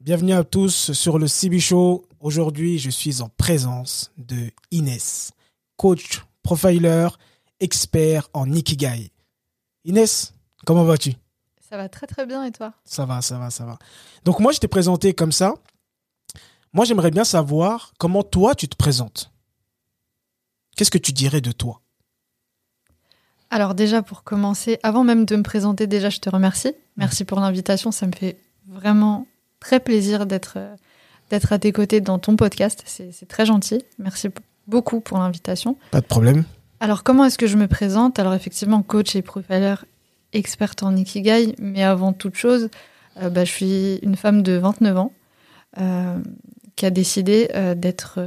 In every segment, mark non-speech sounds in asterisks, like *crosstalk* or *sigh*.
Bienvenue à tous sur le CB Show. Aujourd'hui, je suis en présence de Inès, coach, profiler, expert en Ikigai. Inès, comment vas-tu? Ça va très très bien et toi? Ça va, ça va, ça va. Donc moi, je t'ai présenté comme ça. Moi, j'aimerais bien savoir comment toi, tu te présentes. Qu'est-ce que tu dirais de toi? Alors déjà, pour commencer, avant même de me présenter, déjà, je te remercie. Merci pour l'invitation. Ça me fait vraiment très plaisir d'être euh, d'être à tes côtés dans ton podcast. C'est très gentil. Merci beaucoup pour l'invitation. Pas de problème. Alors, comment est-ce que je me présente? Alors, effectivement, coach et profiler, experte en Ikigai, mais avant toute chose, euh, bah, je suis une femme de 29 ans euh, qui a décidé euh, d'être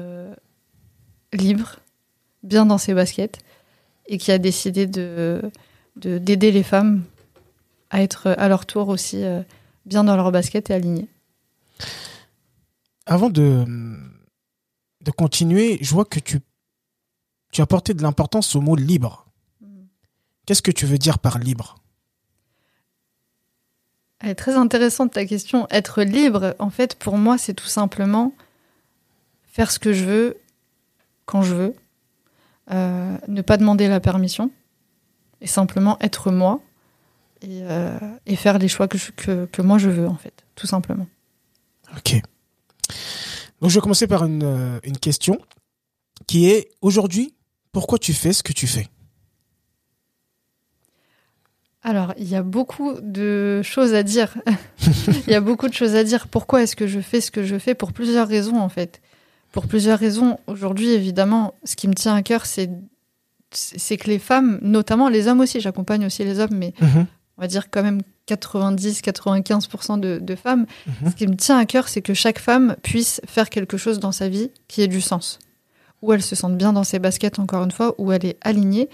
libre, bien dans ses baskets, et qui a décidé de de- d'aider les femmes à être à leur tour aussi bien dans leurs baskets et alignées. Avant de, de continuer, je vois que tu, tu as porté de l'importance au mot libre. Qu'est-ce que tu veux dire par libre? Elle est très intéressante ta question. Être libre, en fait, pour moi, c'est tout simplement faire ce que je veux quand je veux, euh, ne pas demander la permission et simplement être moi et, euh, et faire les choix que, je- que, que moi je veux, en fait, tout simplement. Ok. Donc je vais commencer par une, euh, une question qui est aujourd'hui, pourquoi tu fais ce que tu fais? Alors, il y a beaucoup de choses à dire. *laughs* il y a beaucoup de choses à dire. Pourquoi est-ce que je fais ce que je fais? Pour plusieurs raisons, en fait. Pour plusieurs raisons. Aujourd'hui, évidemment, ce qui me tient à cœur, c'est c'est que les femmes, notamment les hommes aussi, j'accompagne aussi les hommes, mais on va dire quand même 90-95% de, de femmes. Mhm. Ce qui me tient à cœur, c'est que chaque femme puisse faire quelque chose dans sa vie qui ait du sens. Où elle se sente bien dans ses baskets, encore une fois, où elle est alignée.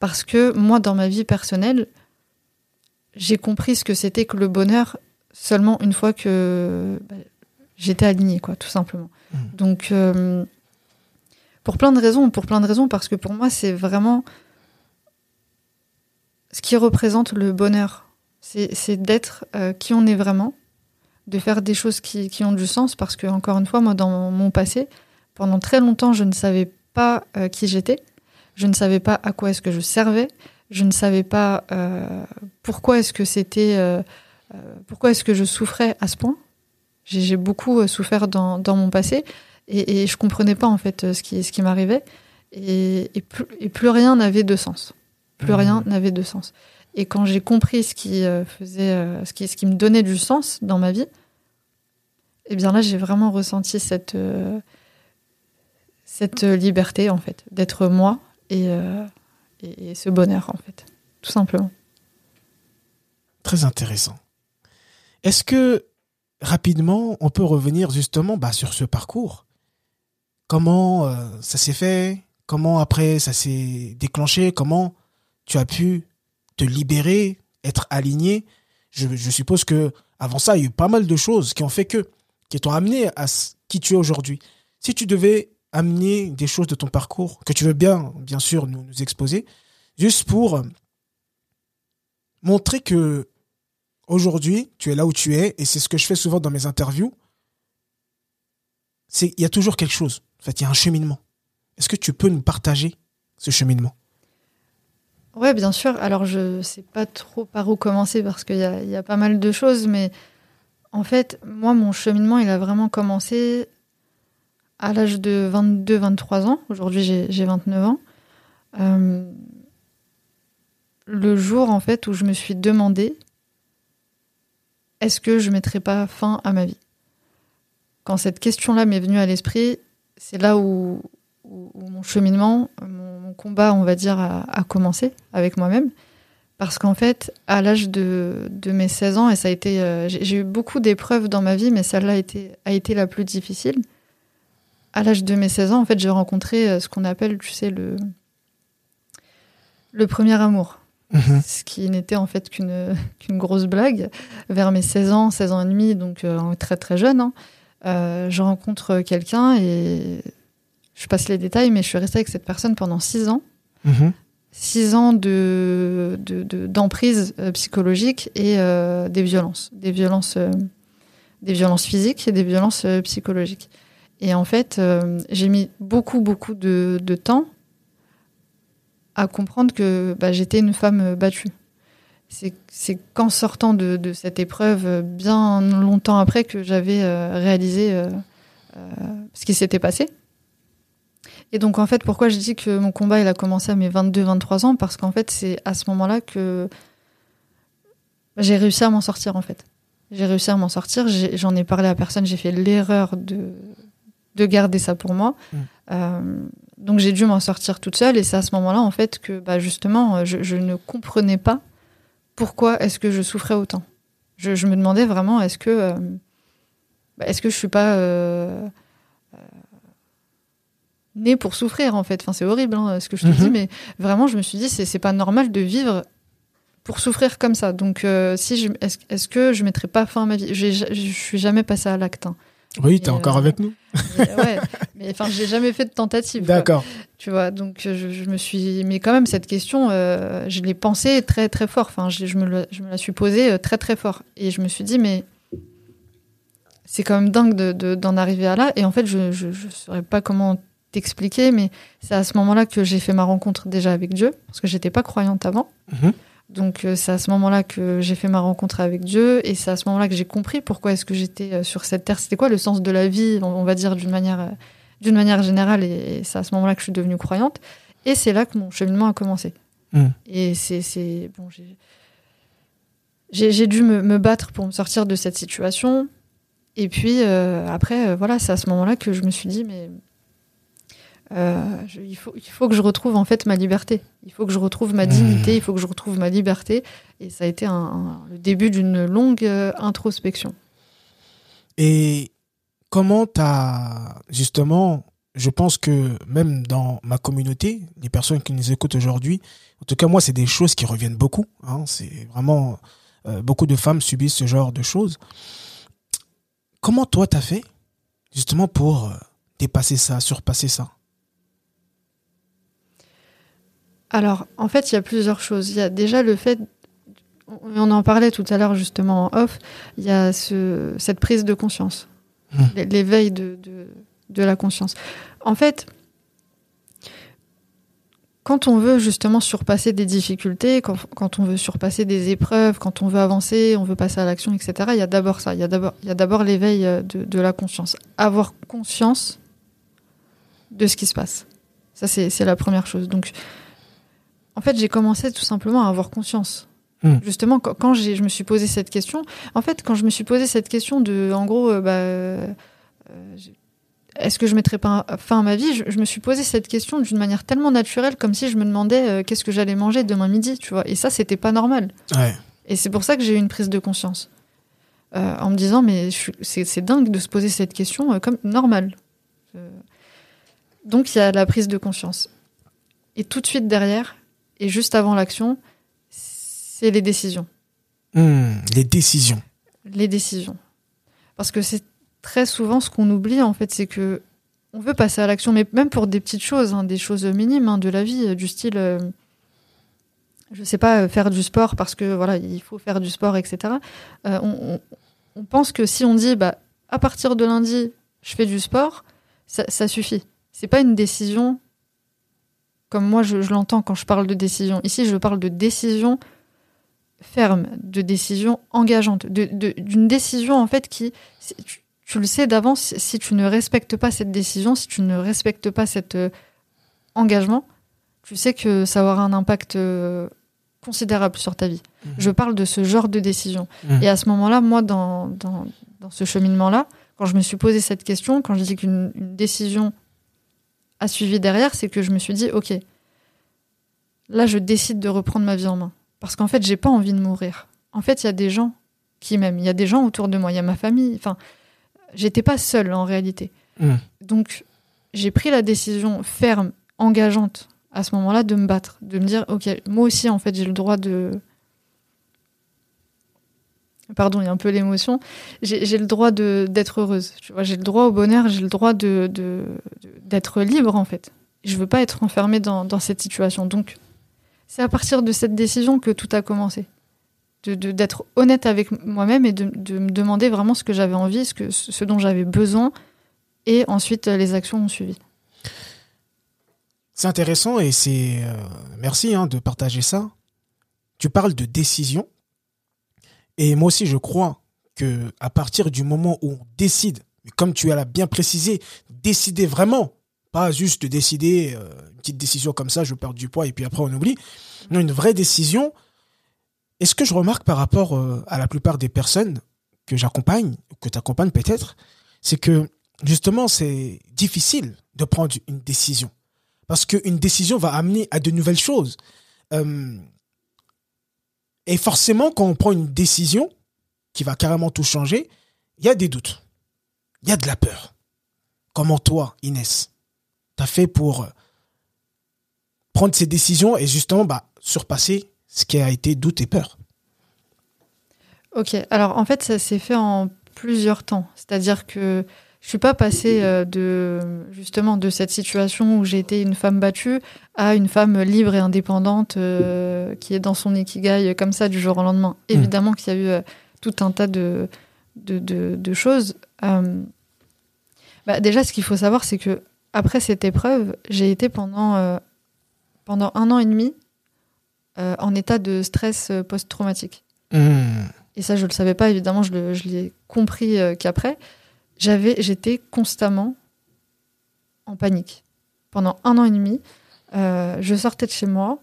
Parce que moi, dans ma vie personnelle, j'ai compris ce que c'était que le bonheur seulement une fois que bah, j'étais alignée, quoi, tout simplement. Mhm. Donc, euh, pour plein de raisons, pour plein de raisons, parce que pour moi, c'est vraiment ce qui représente le bonheur. C'est d'être euh, qui on est vraiment, de faire des choses qui, ont du sens, parce que, encore une fois, moi, dans mon passé, pendant très longtemps, je ne savais pas euh, qui j'étais, je ne savais pas à quoi est-ce que je servais, je ne savais pas euh, pourquoi est-ce que c'était, pourquoi est-ce que je souffrais à ce point. J'ai beaucoup souffert dans, mon passé et, et je comprenais pas en fait ce qui, m'arrivait et plus rien n'avait de sens. Plus rien n'avait de sens. Et quand j'ai compris ce qui euh, faisait, euh, ce qui, ce qui me donnait du sens dans ma vie, eh bien là j'ai vraiment ressenti cette euh, cette liberté en fait d'être moi et, euh, et, et ce bonheur en fait, tout simplement. Très intéressant. Est-ce que rapidement, on peut revenir justement bah, sur ce parcours? Comment euh, ça s'est fait? Comment après ça s'est déclenché? Comment tu as pu te libérer, être aligné je, suppose que avant ça, il y a eu pas mal de choses qui ont fait que, qui t'ont amené à qui tu es aujourd'hui. Si tu devais amener des choses de ton parcours que tu veux bien, bien sûr, nous, nous exposer, juste pour euh, montrer que aujourd'hui, tu es là où tu es, et c'est ce que je fais souvent dans mes interviews. C'est il y a toujours quelque chose. En fait, il y a un cheminement. Est-ce que tu peux nous partager ce cheminement? Ouais, bien sûr. Alors, je sais pas trop par où commencer parce qu'il y a, pas mal de choses, mais en fait, moi, mon cheminement, il a vraiment commencé à l'âge de 22-23 ans. Aujourd'hui, j'ai j'ai 29 ans. Euh, le jour, en fait, où je me suis demandé est-ce que je mettrais pas fin à ma vie? Quand cette question-là m'est venue à l'esprit, c'est là où, où- où mon cheminement, mon, mon combat, on va dire, a, a commencé avec moi-même. Parce qu'en fait, à l'âge de, de mes 16 ans, et ça a été, euh, j'ai eu beaucoup d'épreuves dans ma vie, mais celle-là a été, a été la plus difficile. À l'âge de mes 16 ans, en fait, j'ai rencontré euh, ce qu'on appelle, tu sais, le, le premier amour. Mhm. Ce qui n'était en fait qu'une *laughs* qu'une grosse blague. Vers mes 16 ans, 16 ans et demi, donc euh, très très jeune, hein, euh, je rencontre quelqu'un et je passe les détails, mais je suis restée avec cette personne pendant 6 ans. Mhm. six ans de de- de- d'emprise euh, psychologique et euh, des violences, des violences euh, des violences physiques et des violences euh, psychologiques. Et en fait, j'ai mis beaucoup, beaucoup de, de, temps à comprendre que bah, j'étais une femme battue. C'est qu'en sortant de, cette épreuve, bien longtemps après, que j'avais réalisé ce qui s'était passé. Et donc, en fait, pourquoi je dis que mon combat, il a commencé à mes 22-23 ans? Parce qu'en fait, c'est à ce moment-là que j'ai réussi à m'en sortir, en fait. J'ai réussi à m'en sortir. J'en ai, parlé à personne. J'ai fait l'erreur de, de garder ça pour moi. Mm. Euh, donc, j'ai dû m'en sortir toute seule. Et c'est à ce moment-là, en fait, que bah, justement, je, je, ne comprenais pas pourquoi est-ce que je souffrais autant. Je, je me demandais vraiment, est-ce que, euh, bah, est-ce que je suis pas euh, né pour souffrir en fait. Enfin, c'est horrible hein, ce que je te dis, mhm. mais vraiment, je me suis dit, c'est pas normal de vivre pour souffrir comme ça. Donc, euh, si je, est-ce, que je mettrais pas fin à ma vie? Je suis jamais passée à l'acte. Hein. Oui, t'es encore euh, avec nous. Mais, ouais, mais enfin, j'ai jamais fait de tentative. D'accord. Tu vois, donc je, me suis, mais quand même cette question, euh, je l'ai pensée très très fort. Enfin, je, me, la, je me la suis posée très très fort, et je me suis dit, mais c'est quand même dingue de, d'en arriver à là. Et en fait, je ne saurais pas comment t'expliquer, mais c'est à ce moment-là que j'ai fait ma rencontre déjà avec Dieu, parce que j'étais pas croyante avant. Mhm. Donc euh, c'est à ce moment-là que j'ai fait ma rencontre avec Dieu, et c'est à ce moment-là que j'ai compris pourquoi est-ce que j'étais euh, sur cette terre. C'était quoi le sens de la vie, on va dire d'une manière, euh, d'une manière générale, et c'est à ce moment-là que je suis devenue croyante. Et c'est là que mon cheminement a commencé. Mhm. Et c'est bon, j'ai dû me, me, battre pour me sortir de cette situation. Et puis après, voilà, c'est à ce moment-là que je me suis dit, mais euh, il, faut, il faut que je retrouve en fait ma liberté. Il faut que je retrouve ma dignité, il faut que je retrouve ma liberté. Et ça a été le début d'une longue euh, introspection. Et comment tu as justement, je pense que même dans ma communauté, les personnes qui nous écoutent aujourd'hui, en tout cas moi, c'est des choses qui reviennent beaucoup. Hein, c'est vraiment euh, beaucoup de femmes subissent ce genre de choses. Comment toi t'as fait justement pour dépasser ça, surpasser ça? Alors, en fait, il y a plusieurs choses. Il y a déjà le fait, on en parlait tout à l'heure justement en off, il y a ce, cette prise de conscience, mmh. l'éveil de, de, la conscience. En fait, quand on veut justement surpasser des difficultés, quand, quand, on veut surpasser des épreuves, quand on veut avancer, on veut passer à l'action, etc., il y a d'abord ça, il y a d'abord l'éveil euh, de, de la conscience. Avoir conscience de ce qui se passe. Ça, c'est la première chose. Donc, en fait, j'ai commencé tout simplement à avoir conscience. Hmm. Justement, quand, je me suis posé cette question, en fait, quand je me suis posé cette question de, en gros, euh, bah, euh, est-ce que je mettrais pas fin à ma vie je, me suis posé cette question d'une manière tellement naturelle, comme si je me demandais euh, qu'est-ce que j'allais manger demain midi, tu vois. Et ça, c'était pas normal. Et c'est pour ça que j'ai eu une prise de conscience. en me disant, mais c'est dingue de se poser cette question comme normal. Donc, il y a la prise de conscience. Et tout de suite derrière, et juste avant l'action, c'est les décisions. Hmm, les décisions. Les décisions. Parce que c'est très souvent ce qu'on oublie, en fait, c'est que on veut passer à l'action, mais même pour des petites choses, hein, des choses minimes hein, de la vie, du style, euh, je sais pas, euh, faire du sport parce que voilà, il faut faire du sport, etc. Euh, on, on, pense que si on dit, bah, à partir de lundi, je fais du sport, ça, ça suffit. C'est pas une décision comme moi je, l'entends quand je parle de décision. Ici, je parle de décision ferme, de décision engageante, d'une décision en fait qui, tu, le sais d'avance, si tu ne respectes pas cette décision, si tu ne respectes pas cet euh, engagement, tu sais que ça aura un impact euh, considérable sur ta vie. Mhm. Je parle de ce genre de décision. Mhm. Et à ce moment-là, moi, dans, dans, dans ce cheminement-là, quand je me suis posé cette question, quand je dis qu'une décision a suivi derrière, c'est que je me suis dit, ok, là, je décide de reprendre ma vie en main. Parce qu'en fait, j'ai pas envie de mourir. En fait, il y a des gens qui m'aiment, il y a des gens autour de moi, il y a ma famille. Enfin, j'étais pas seule en réalité. Hmm. Donc, j'ai pris la décision ferme, engageante à ce moment-là de me battre, de me dire, ok, moi aussi, en fait, j'ai le droit de, pardon, il y a un peu l'émotion, j'ai le droit d'être heureuse. J'ai le droit au bonheur, j'ai le droit de d'être libre en fait. Je veux pas être enfermée dans, dans cette situation. Donc, c'est à partir de cette décision que tout a commencé. d'être honnête avec moi-même et de, me demander vraiment ce que j'avais envie, ce, que, ce dont j'avais besoin. Et ensuite, les actions ont suivi. C'est intéressant et c'est. Euh, merci hein, de partager ça. Tu parles de décision. Et moi aussi, je crois que à partir du moment où on décide, comme tu l'as bien précisé, décider vraiment, pas juste décider euh, une petite décision comme ça, je perds du poids et puis après on oublie. Non, une vraie décision. Et ce que je remarque par rapport euh, à la plupart des personnes que j'accompagne, que tu accompagnes peut-être, c'est que justement c'est difficile de prendre une décision. Parce qu'une décision va amener à de nouvelles choses. Euh, et forcément, quand on prend une décision qui va carrément tout changer, il y a des doutes. Il y a de la peur. Comment toi, Inès, t'as fait pour euh, prendre ces décisions et justement bah, surpasser ce qui a été doute et peur? Ok, alors en fait, ça s'est fait en plusieurs temps. C'est-à-dire que je suis pas passée euh, de justement de cette situation où j'ai été une femme battue à une femme libre et indépendante euh, qui est dans son ikigai comme ça du jour au lendemain. Mmh. Évidemment qu'il y a eu euh, tout un tas de, de, de, choses. Bah, déjà, ce qu'il faut savoir, c'est que après cette épreuve, j'ai été pendant, pendant un an et demi en état de stress post-traumatique. Mmh. Et ça, je ne le savais pas, évidemment, je l'ai compris qu'après j'avais, j'étais constamment en panique. Pendant un an et demi, euh, je sortais de chez moi,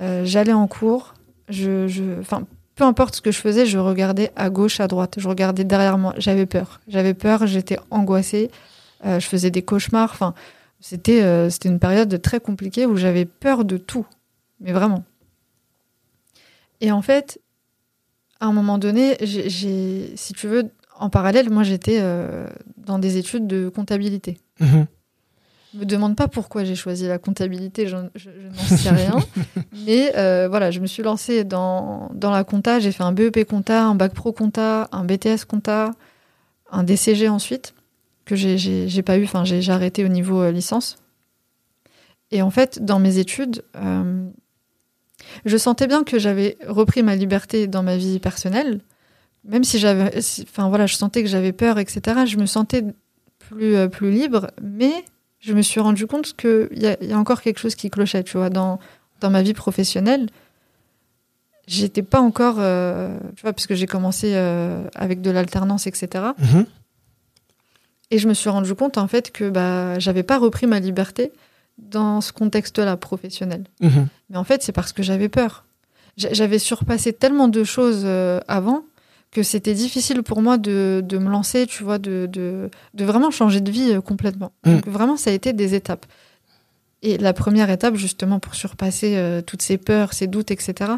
euh, j'allais en cours, je, enfin, peu importe ce que je faisais, je regardais à gauche, à droite, je regardais derrière moi. J'avais peur, j'avais peur, j'étais angoissée, euh, je faisais des cauchemars. Enfin, c'était, c'était une période très compliquée où j'avais peur de tout, mais vraiment. Et en fait, à un moment donné, j'ai, si tu veux, en parallèle, moi, j'étais euh, dans des études de comptabilité. Mhm. Je me demande pas pourquoi j'ai choisi la comptabilité, je, n'en sais rien. *laughs* Mais euh, voilà, je me suis lancée dans, dans la compta. J'ai fait un BEP compta, un bac pro compta, un BTS compta, un DCG ensuite, que j'ai pas eu, enfin, j'ai arrêté au niveau euh, licence. Et en fait, dans mes études, je sentais bien que j'avais repris ma liberté dans ma vie personnelle, même si j'avais, enfin voilà, je sentais que j'avais peur, etc. Je me sentais plus euh, plus libre, mais je me suis rendu compte qu'il y, y, a encore quelque chose qui clochait, tu vois, dans dans ma vie professionnelle. J'étais pas encore, euh, tu vois, puisque j'ai commencé euh, avec de l'alternance, etc. Mhm. Et je me suis rendu compte en fait que bah j'avais pas repris ma liberté dans ce contexte-là professionnel. Mhm. Mais en fait, c'est parce que j'avais peur. J'avais surpassé tellement de choses avant que c'était difficile pour moi de, de, me lancer, tu vois, de, de, de vraiment changer de vie euh, complètement. Mm. Donc vraiment, ça a été des étapes. Et la première étape, justement, pour surpasser euh, toutes ces peurs, ces doutes, etc.,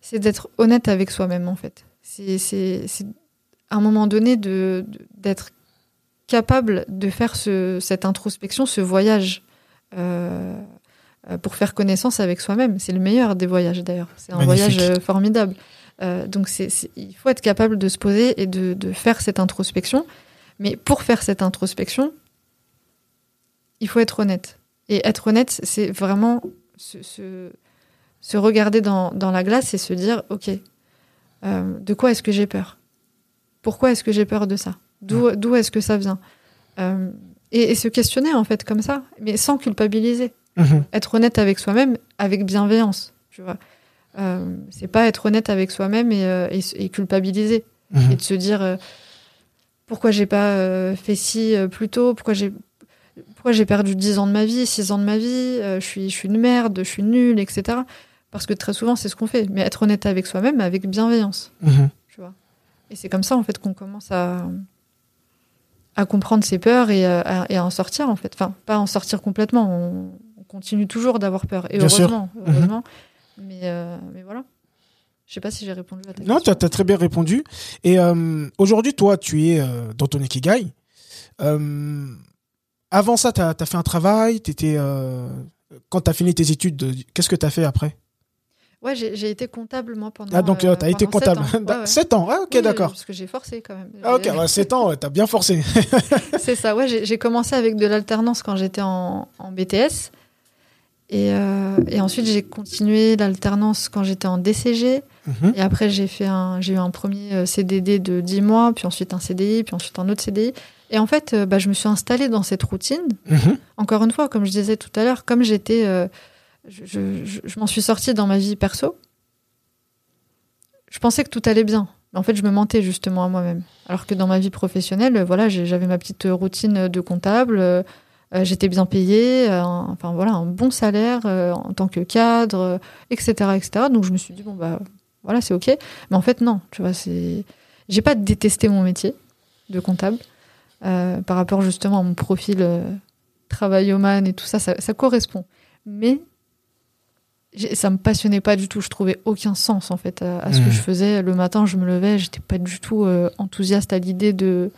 c'est d'être honnête avec soi-même, en fait. C'est à un moment donné d'être capable de faire ce, cette introspection, ce voyage. Euh, pour faire connaissance avec soi-même. C'est le meilleur des voyages d'ailleurs. C'est un voyage formidable. Euh, donc c'est, il faut être capable de se poser et de, de, faire cette introspection. Mais pour faire cette introspection, il faut être honnête. Et être honnête, c'est vraiment se, se, se regarder dans, dans, la glace et se dire, OK, euh, de quoi est-ce que j'ai peur? Pourquoi est-ce que j'ai peur de ça? D'où, d'où est-ce que ça vient? Euh, et, et, se questionner en fait comme ça, mais sans culpabiliser. Mhm. Être honnête avec soi-même, avec bienveillance, tu vois. Euh, c'est pas être honnête avec soi-même et, euh, culpabiliser. Mhm. Et de se dire euh, pourquoi j'ai pas fait ci plus tôt, pourquoi j'ai pourquoi j'ai perdu 10 ans de ma vie, 6 ans de ma vie, je, suis, je suis une merde, je suis nulle, etc. Parce que très souvent, c'est ce qu'on fait. Mais être honnête avec soi-même, avec bienveillance. Mhm. Tu vois? Et c'est comme ça, en fait, qu'on commence à, à comprendre ses peurs et à, et à, en sortir, en fait. Enfin, pas en sortir complètement. On, continue toujours d'avoir peur. Et heureusement. Mhm. heureusement. Mais, euh, mais voilà. Je sais pas si j'ai répondu à ta question. Non, tu as, très bien répondu. Et euh, aujourd'hui, toi, tu es euh, dans ton Ikigai. avant ça, tu as, fait un travail. Étais, quand tu as fini tes études, qu'est-ce que tu as fait après? Ouais, j'ai été comptable, moi, pendant. Ah, donc tu as été comptable. 7 *laughs* ans, ah, ok, d'accord. Parce que j'ai forcé quand même. Ah, ok, 7 ans, tu as bien forcé. *laughs* C'est ça, ouais, j'ai commencé avec de l'alternance quand j'étais en, en, BTS. Et, euh, et ensuite, j'ai continué l'alternance quand j'étais en DCG. Mhm. Et après, j'ai fait un, j'ai eu un premier euh, CDD de 10 mois, puis ensuite un CDI, puis ensuite un autre CDI. Et en fait, euh, bah, je me suis installée dans cette routine. Mhm. Encore une fois, comme je disais tout à l'heure, comme j'étais, euh, je, je- je- je m'en suis sortie dans ma vie perso. Je pensais que tout allait bien. Mais en fait, je me mentais justement à moi-même. Alors que dans ma vie professionnelle, voilà, j'avais ma petite routine de comptable. Euh, j'étais bien payée, euh, un- enfin voilà, un bon salaire euh, en tant que cadre, etc., etc. Donc je me suis dit bon bah voilà, c'est ok. Mais en fait non, tu vois, c'est, j'ai pas détesté mon métier de comptable par rapport justement à mon profil travaillomane et tout ça, ça, ça correspond. Mais ça me passionnait pas du tout. Je trouvais aucun sens en fait à, à ce que je faisais. Le matin, je me levais, j'étais pas du tout enthousiaste à l'idée de,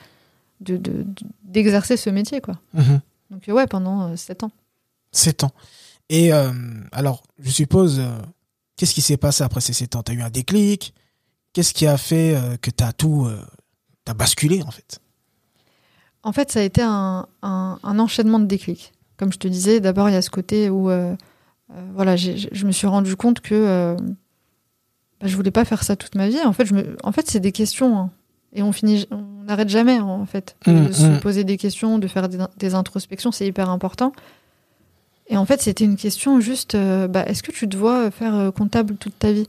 de, de- d'exercer ce métier quoi. Mhm. Donc euh, ouais, pendant euh, sept ans. Sept ans. Et euh, alors, je suppose, euh, qu'est-ce qui s'est passé après ces sept ans? T'as eu un déclic? Qu'est-ce qui a fait euh, que t'as tout, euh, t'as basculé en fait? En fait, ça a été un, un- un enchaînement de déclics. Comme je te disais, d'abord, il y a ce côté où euh, euh, voilà, je me suis rendu compte que euh, bah, je voulais pas faire ça toute ma vie. En fait, je me, en fait c'est des questions. hein. Et on finit, on n'arrête jamais, en fait, de Mm, se mm. poser des questions, de faire des, des introspections, c'est hyper important. Et en fait, c'était une question juste, euh, bah, est-ce que tu te vois faire euh, comptable toute ta vie?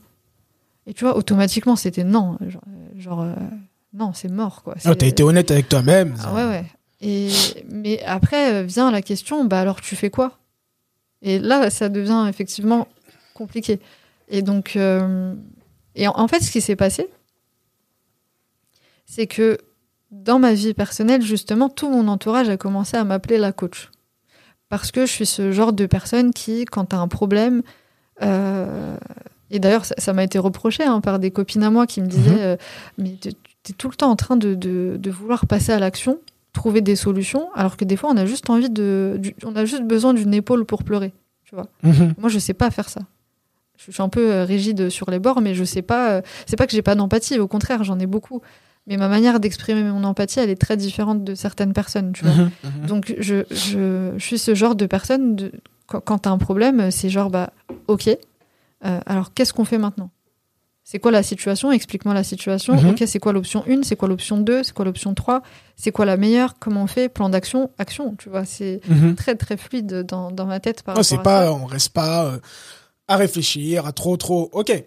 Et tu vois, automatiquement, c'était non. Genre, euh, genre, euh, non, c'est mort, quoi. oh, T'as été honnête avec toi-même. ah ouais, ouais. Et, mais après vient la question, bah alors tu fais quoi? Et là, ça devient effectivement compliqué. Et donc, et en, en fait, ce qui s'est passé, c'est que dans ma vie personnelle, justement, tout mon entourage a commencé à m'appeler la coach. Parce que je suis ce genre de personne qui, quand tu as un problème, euh, et d'ailleurs, ça m'a été reproché hein, par des copines à moi qui me disaient Mhm. euh, Mais tu es tout le temps en train de, de- de vouloir passer à l'action, trouver des solutions, alors que des fois, on a juste envie de. du- on a juste besoin d'une épaule pour pleurer. Tu vois Mhm. moi, je sais pas faire ça. Je suis un peu euh, rigide sur les bords, mais je sais pas. C'est pas que j'ai pas d'empathie, au contraire, j'en ai beaucoup. Mais ma manière d'exprimer mon empathie, elle est très différente de certaines personnes, tu vois. Mhm. Mhm. Donc, je, je, je suis ce genre de personne, de, quand, quand t'as un problème, c'est genre, bah, ok, euh, alors qu'est-ce qu'on fait maintenant? C'est quoi la situation? Explique-moi la situation. Mhm. Ok, c'est quoi l'option 1 C'est quoi l'option 2 C'est quoi l'option 3 C'est quoi la meilleure? Comment on fait? Plan d'action Action, tu vois. C'est très, très fluide dans, dans ma tête par rapport c'est à pas, ça. on reste pas euh, à réfléchir, à trop, trop. Ok.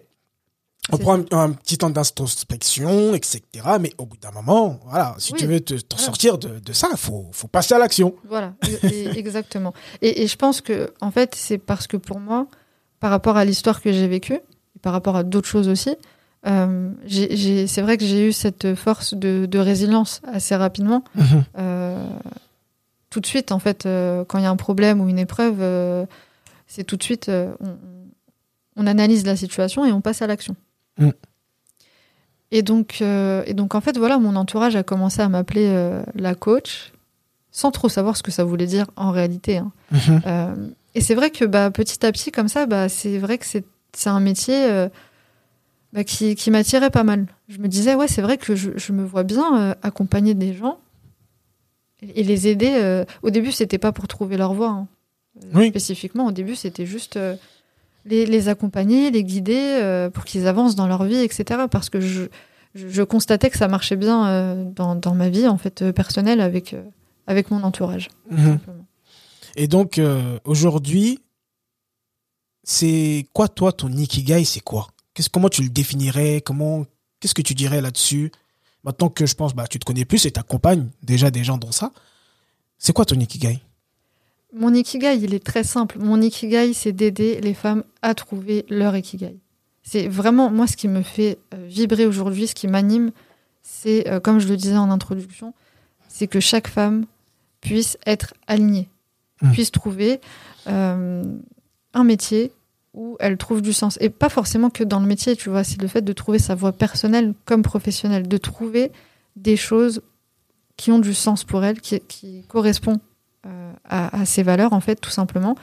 On prend un, un petit temps d'introspection, etc. Mais au bout d'un moment, voilà, si Oui. tu veux te- t'en Voilà. sortir de, de ça, faut, faut passer à l'action. Voilà, e- e- *laughs* exactement. Et, et je pense que, en fait, c'est parce que pour moi, par rapport à l'histoire que j'ai vécue, par rapport à d'autres choses aussi, euh, j'ai- j'ai- c'est vrai que j'ai eu cette force de, de résilience assez rapidement. Mhm. Euh, tout de suite, en fait, euh, quand il y a un problème ou une épreuve, c'est tout de suite, on, on analyse la situation et on passe à l'action. Mm. Et donc, euh, et donc, en fait, voilà, mon entourage a commencé à m'appeler euh, la coach, sans trop savoir ce que ça voulait dire en réalité. hein. Mhm. Euh, et c'est vrai que bah, petit à petit, comme ça, bah, c'est vrai que c'est un métier bah, qui, qui m'attirait pas mal. Je me disais, ouais, c'est vrai que je, je me vois bien accompagner des gens et, et les aider. Au début, c'était pas pour trouver leur voie. hein. Oui. Spécifiquement, au début, c'était juste les, les accompagner, les guider euh, pour qu'ils avancent dans leur vie, etc. Parce que je, je, je constatais que ça marchait bien euh, dans, dans ma vie en fait euh, personnelle avec, avec mon entourage. Mhm. Et donc, aujourd'hui, c'est quoi, toi, ton Ikigai, c'est quoi? Qu'est-ce, Comment tu le définirais? Comment, Qu'est-ce que tu dirais là-dessus? Maintenant que je pense, bah, tu te connais plus et t'accompagnes déjà des gens dans ça. C'est quoi ton Ikigai? Mon ikigai, il est très simple. Mon ikigai, c'est d'aider les femmes à trouver leur ikigai. C'est vraiment, moi, ce qui me fait euh, vibrer aujourd'hui, ce qui m'anime, c'est, euh, comme je le disais en introduction, c'est que chaque femme puisse être alignée, Mm. puisse trouver euh, un métier où elle trouve du sens. Et pas forcément que dans le métier, tu vois, c'est le fait de trouver sa voie personnelle comme professionnelle, de trouver des choses qui ont du sens pour elle, qui, qui correspondent à, à ses valeurs, en fait, tout simplement.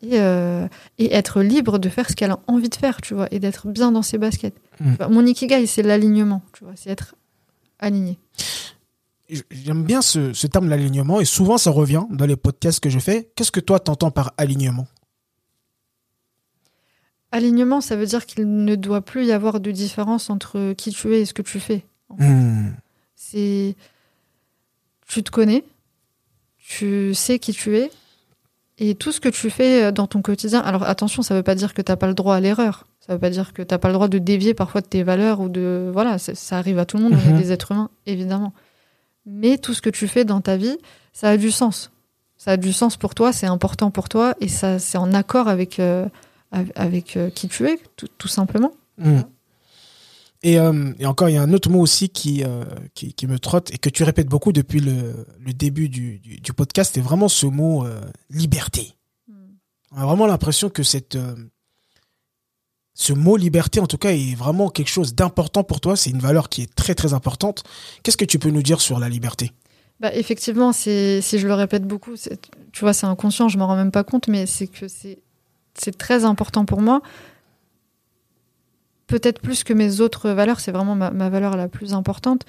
Et, euh, et être libre de faire ce qu'elle a envie de faire, tu vois, et d'être bien dans ses baskets. Mm. Mon ikigai, c'est l'alignement, tu vois, c'est être aligné. J'aime bien ce, ce terme l'alignement et souvent ça revient dans les podcasts que je fais. Qu'est-ce que toi t'entends par alignement? Alignement, ça veut dire qu'il ne doit plus y avoir de différence entre qui tu es et ce que tu fais. Hmm. C'est. Tu te connais, tu sais qui tu es, et tout ce que tu fais dans ton quotidien. Alors attention, ça veut pas dire que tu n'as pas le droit à l'erreur. Ça veut pas dire que tu n'as pas le droit de dévier parfois de tes valeurs ou de. Voilà, ça, arrive à tout le monde, on Mhm. est des êtres humains, évidemment. Mais tout ce que tu fais dans ta vie, ça a du sens. Ça a du sens pour toi, c'est important pour toi, et ça, c'est en accord avec, euh, avec, euh, qui tu es, tout, tout simplement. Hmm. Et, euh, et encore, il y a un autre mot aussi qui, euh, qui, qui me trotte et que tu répètes beaucoup depuis le, le début du, du, du podcast, c'est vraiment ce mot euh, liberté. On a vraiment l'impression que cette, ce mot liberté, en tout cas, est vraiment quelque chose d'important pour toi. C'est une valeur qui est très, très importante. Qu'est-ce que tu peux nous dire sur la liberté? Bah, effectivement, si je le répète beaucoup, tu vois, c'est inconscient, je m'en rends même pas compte, mais c'est que c'est très important pour moi. Peut-être plus que mes autres valeurs, c'est vraiment ma, ma valeur la plus importante.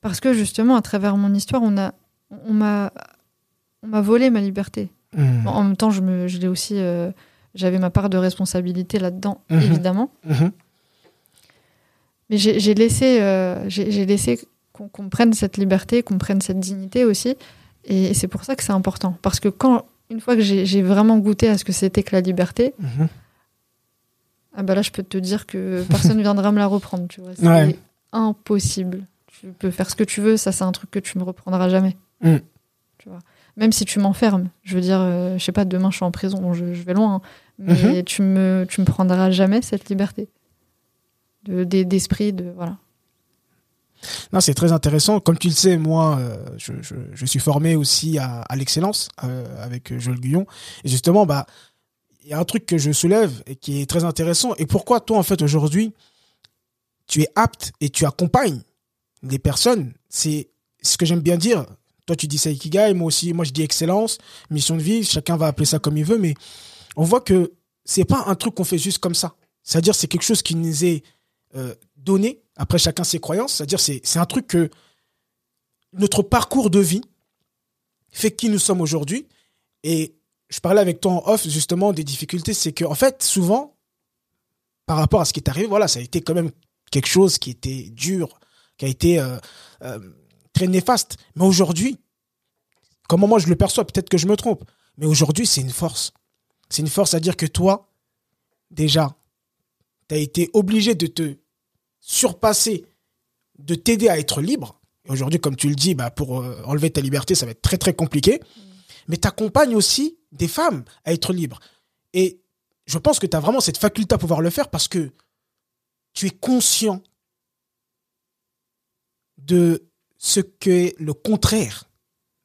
Parce que justement, à travers mon histoire, on, a, on, m'a, on m'a volé ma liberté. Bon, en même temps, je, me, je l'ai aussi, euh, j'avais ma part de responsabilité là-dedans, Mhm. évidemment. Mhm. Mais j'ai laissé, euh, j'ai laissé qu'on qu'on prenne cette liberté, qu'on prenne cette dignité aussi. Et, et c'est pour ça que c'est important. Parce que quand, une fois que j'ai vraiment goûté à ce que c'était que la liberté. Ah bah là, je peux te dire que *laughs* personne ne viendra me la reprendre. Tu vois. C'est Ouais. impossible. Tu peux faire ce que tu veux, ça, c'est un truc que tu me reprendras jamais. Mm. Tu vois. Même si tu m'enfermes. Je veux dire, euh, je sais pas, demain, je suis en prison, bon, je, je vais loin. hein. mais Mhm. tu, me, tu me prendras jamais cette liberté. De- des- D'esprit, de, voilà. Non, c'est très intéressant. Comme tu le sais, moi, euh, je, je, je suis formé aussi à, à l'excellence euh, avec Joël Guyon. Et justement, bah, il y a un truc que je soulève et qui est très intéressant. Et pourquoi toi, en fait, aujourd'hui, tu es apte et tu accompagnes des personnes? C'est ce que j'aime bien dire. Toi, tu dis ça Ikigai, moi aussi, moi, je dis excellence, mission de vie. Chacun va appeler ça comme il veut, mais on voit que c'est pas un truc qu'on fait juste comme ça. C'est-à-dire, c'est quelque chose qui nous est euh, donné. Après, chacun ses croyances. C'est-à-dire, c'est c'est un truc que notre parcours de vie fait qui nous sommes aujourd'hui. Et je parlais avec toi en off, justement, des difficultés. C'est que, en fait, souvent, par rapport à ce qui est arrivé, voilà, ça a été quand même quelque chose qui était dur, qui a été euh, euh, très néfaste. Mais aujourd'hui, comment moi je le perçois, peut-être que je me trompe, mais aujourd'hui, c'est une force. C'est une force à dire que toi, déjà, tu as été obligé de te surpasser, de t'aider à être libre. Et aujourd'hui, comme tu le dis, bah, pour euh, enlever ta liberté, ça va être très très compliqué. Mais tu accompagnes aussi des femmes à être libres. Et je pense que tu as vraiment cette faculté à pouvoir le faire parce que tu es conscient de ce qu'est le contraire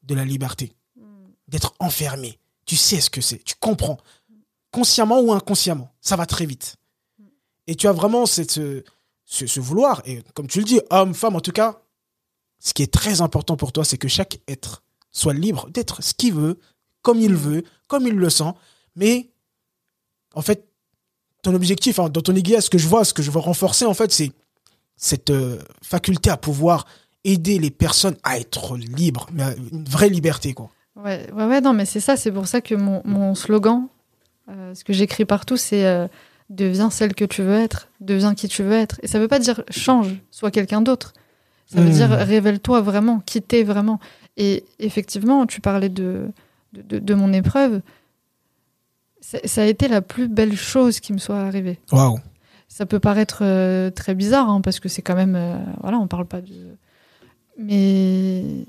de la liberté, d'être enfermé. Tu sais ce que c'est, tu comprends, consciemment ou inconsciemment, ça va très vite. Et tu as vraiment cette, ce, ce, ce vouloir, et comme tu le dis, homme, femme, en tout cas, ce qui est très important pour toi, c'est que chaque être soit libre d'être ce qu'il veut, comme il veut, comme il le sent, mais en fait, ton objectif, hein, dans ton aiguille, ce que je vois, ce que je veux renforcer, en fait, c'est cette euh, faculté à pouvoir aider les personnes à être libres, mais une vraie liberté, quoi. Ouais, ouais, ouais, non, mais c'est ça, c'est pour ça que mon, mon slogan, euh, ce que j'écris partout, c'est euh, deviens celle que tu veux être, deviens qui tu veux être. Et ça veut pas dire change, sois quelqu'un d'autre. Ça veut Hmm. dire révèle-toi vraiment, qui t'es vraiment. Et effectivement, tu parlais de, de, mon épreuve. Ça ça a été la plus belle chose qui me soit arrivée. Waouh. Ça peut paraître euh, très bizarre, hein, parce que c'est quand même. euh, voilà, on parle pas de. Mais.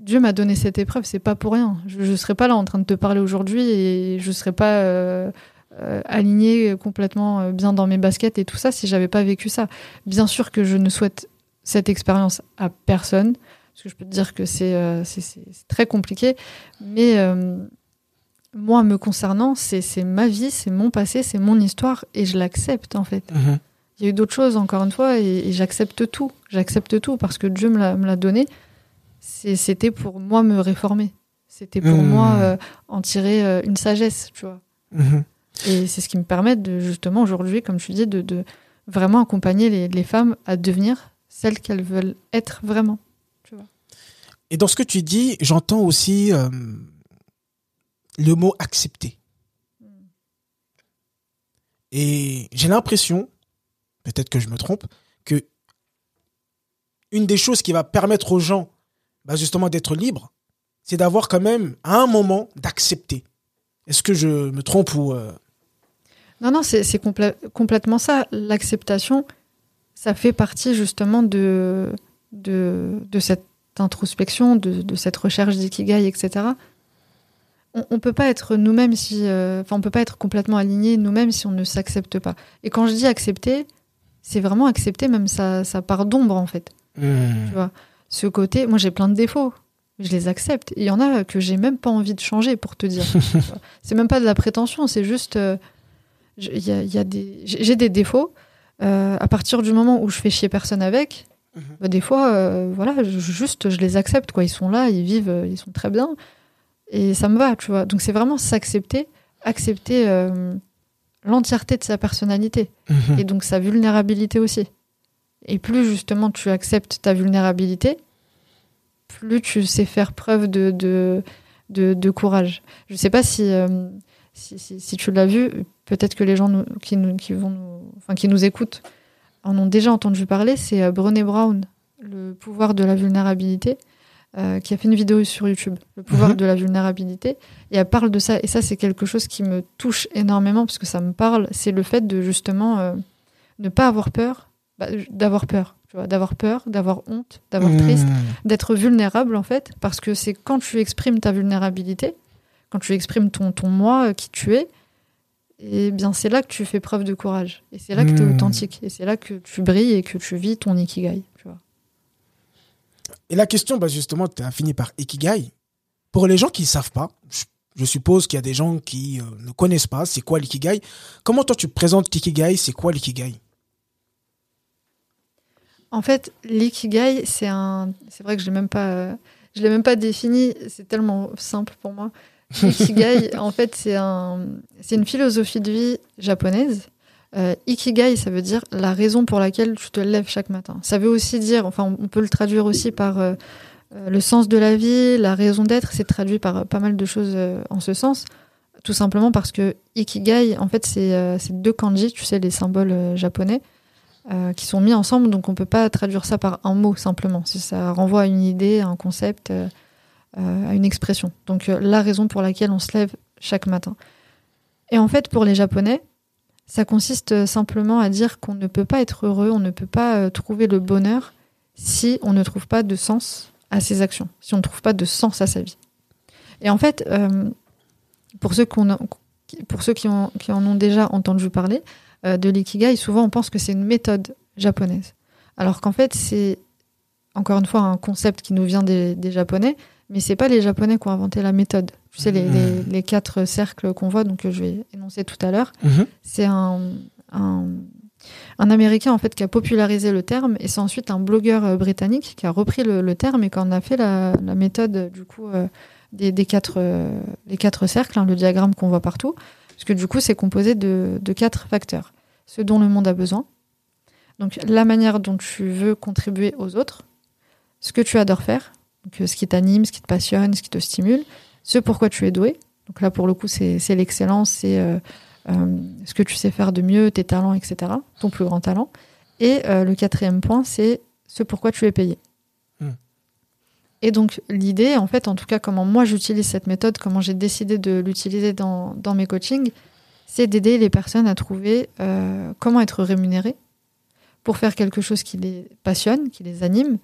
Dieu m'a donné cette épreuve, c'est pas pour rien. Je ne serais pas là en train de te parler aujourd'hui et je serais pas euh, euh, alignée complètement bien dans mes baskets et tout ça si j'avais pas vécu ça. Bien sûr que je ne souhaite cette expérience à personne, parce que je peux te dire que c'est euh, très compliqué, mais euh, moi, me concernant, c'est ma vie, c'est mon passé, c'est mon histoire et je l'accepte en fait. Mhm. Il y a eu d'autres choses, encore une fois, et, et j'accepte tout. J'accepte tout parce que Dieu me l'a donné. C'était pour moi me réformer. C'était pour Mmh. moi euh, en tirer euh, une sagesse, tu vois. Mhm. Et c'est ce qui me permet de, justement, aujourd'hui, comme tu dis, de, de vraiment accompagner les, les femmes à devenir celles qu'elles veulent être vraiment. Et dans ce que tu dis, j'entends aussi euh, le mot accepter. Et j'ai l'impression, peut-être que je me trompe, que une des choses qui va permettre aux gens bah, justement d'être libres, c'est d'avoir quand même, à un moment, d'accepter. Est-ce que je me trompe ou... euh, Non, non, c'est c'est complè- complètement ça. L'acceptation, ça fait partie justement de, de, de cette introspection, de, de cette recherche d'ikigai, etc. On ne peut pas être nous-mêmes si. euh, Enfin, on peut pas être complètement aligné nous-mêmes si on ne s'accepte pas. Et quand je dis accepter, c'est vraiment accepter même sa, sa part d'ombre, en fait. hmm, Tu vois, ce côté, moi j'ai plein de défauts, je les accepte. Il y en a que j'ai même pas envie de changer pour te dire. *laughs* C'est même pas de la prétention, c'est juste, euh, y a, il y a des, j'ai des défauts. euh, à partir du moment où je fais chier personne avec. Bah, des fois, euh, voilà, je- juste je les accepte quoi. Ils sont là, ils vivent, euh, ils sont très bien, et ça me va, tu vois. Donc c'est vraiment s'accepter, accepter euh, l'entièreté de sa personnalité mhm. et donc sa vulnérabilité aussi. Et plus justement tu acceptes ta vulnérabilité, plus tu sais faire preuve de, de, de, de courage. Je ne sais pas si, euh, si, si, si tu l'as vu, peut-être que les gens nous- qui, nous, qui, vont nous, enfin, qui nous écoutent en ont déjà entendu parler, c'est euh, Brené Brown, le pouvoir de la vulnérabilité, euh, qui a fait une vidéo sur YouTube, le pouvoir Mhm. de la vulnérabilité, et elle parle de ça, et ça c'est quelque chose qui me touche énormément, parce que ça me parle, c'est le fait de justement euh, ne pas avoir peur, bah, d'avoir peur, tu vois, d'avoir peur, d'avoir honte, d'avoir triste, Hmm, d'être vulnérable en fait, parce que c'est quand tu exprimes ta vulnérabilité, quand tu exprimes ton, ton moi, euh, qui tu es, et bien c'est là que tu fais preuve de courage, et c'est là que tu es Mm. authentique, et c'est là que tu brilles et que tu vis ton ikigai, tu vois. Et la question, bah justement, tu as fini par Ikigai. Pour les gens qui ne savent pas, je, suppose qu'il y a des gens qui euh, ne connaissent pas, c'est quoi l'Ikigai Comment toi tu présentes l'Ikigai C'est quoi l'Ikigai? En fait, l'ikigai, c'est un, c'est vrai que je l'ai même pas, euh, je l'ai même pas défini. C'est tellement simple pour moi. L'ikigai, en fait, c'est un, c'est une philosophie de vie japonaise. Euh, ikigai, ça veut dire la raison pour laquelle tu te lèves chaque matin. Ça veut aussi dire, enfin, on peut le traduire aussi par euh, euh, le sens de la vie, la raison d'être. C'est traduit par pas mal de choses en ce sens. Tout simplement parce que ikigai, en fait, c'est deux kanji, tu sais, les symboles japonais qui sont mis ensemble, donc on peut pas traduire ça par un mot simplement. Si ça renvoie à une idée, à un concept, à une expression. Donc euh, la raison pour laquelle on se lève chaque matin. Et en fait, pour les Japonais, ça consiste euh, simplement à dire qu'on ne peut pas être heureux, on ne peut pas euh, trouver le bonheur si on ne trouve pas de sens à ses actions, si on ne trouve pas de sens à sa vie. Et en fait, euh, pour ceux, qui- ont- en ont déjà entendu parler, euh, de l'ikigai, souvent on pense que c'est une méthode japonaise. Alors qu'en fait, c'est encore une fois un concept qui nous vient des Japonais, mais c'est pas les Japonais qui ont inventé la méthode. Tu sais, les, les- les quatre cercles qu'on voit, donc que je vais énoncer tout à l'heure, Mhm. c'est un, un, un Américain en fait qui a popularisé le terme, et c'est ensuite un blogueur euh, britannique qui a repris le, le terme et qui en a fait la, la méthode euh, du coup euh, des, des quatre, euh, les quatre cercles, hein, le diagramme qu'on voit partout, parce que du coup c'est composé de, de quatre facteurs. Ce dont le monde a besoin, donc la manière dont tu veux contribuer aux autres, ce que tu adores faire, donc ce qui t'anime, ce qui te passionne, ce qui te stimule, ce pourquoi tu es doué. Donc là, pour le coup, c'est l'excellence, c'est euh, euh, ce que tu sais faire de mieux, tes talents, etc., ton plus grand talent. Et euh, le quatrième point, c'est ce pourquoi tu es payé. Hmm. Et donc l'idée, en fait, en tout cas, comment moi j'utilise cette méthode, comment j'ai décidé de l'utiliser dans, dans mes coachings, c'est d'aider les personnes à trouver comment être rémunérées pour faire quelque chose qui les passionne, qui les anime,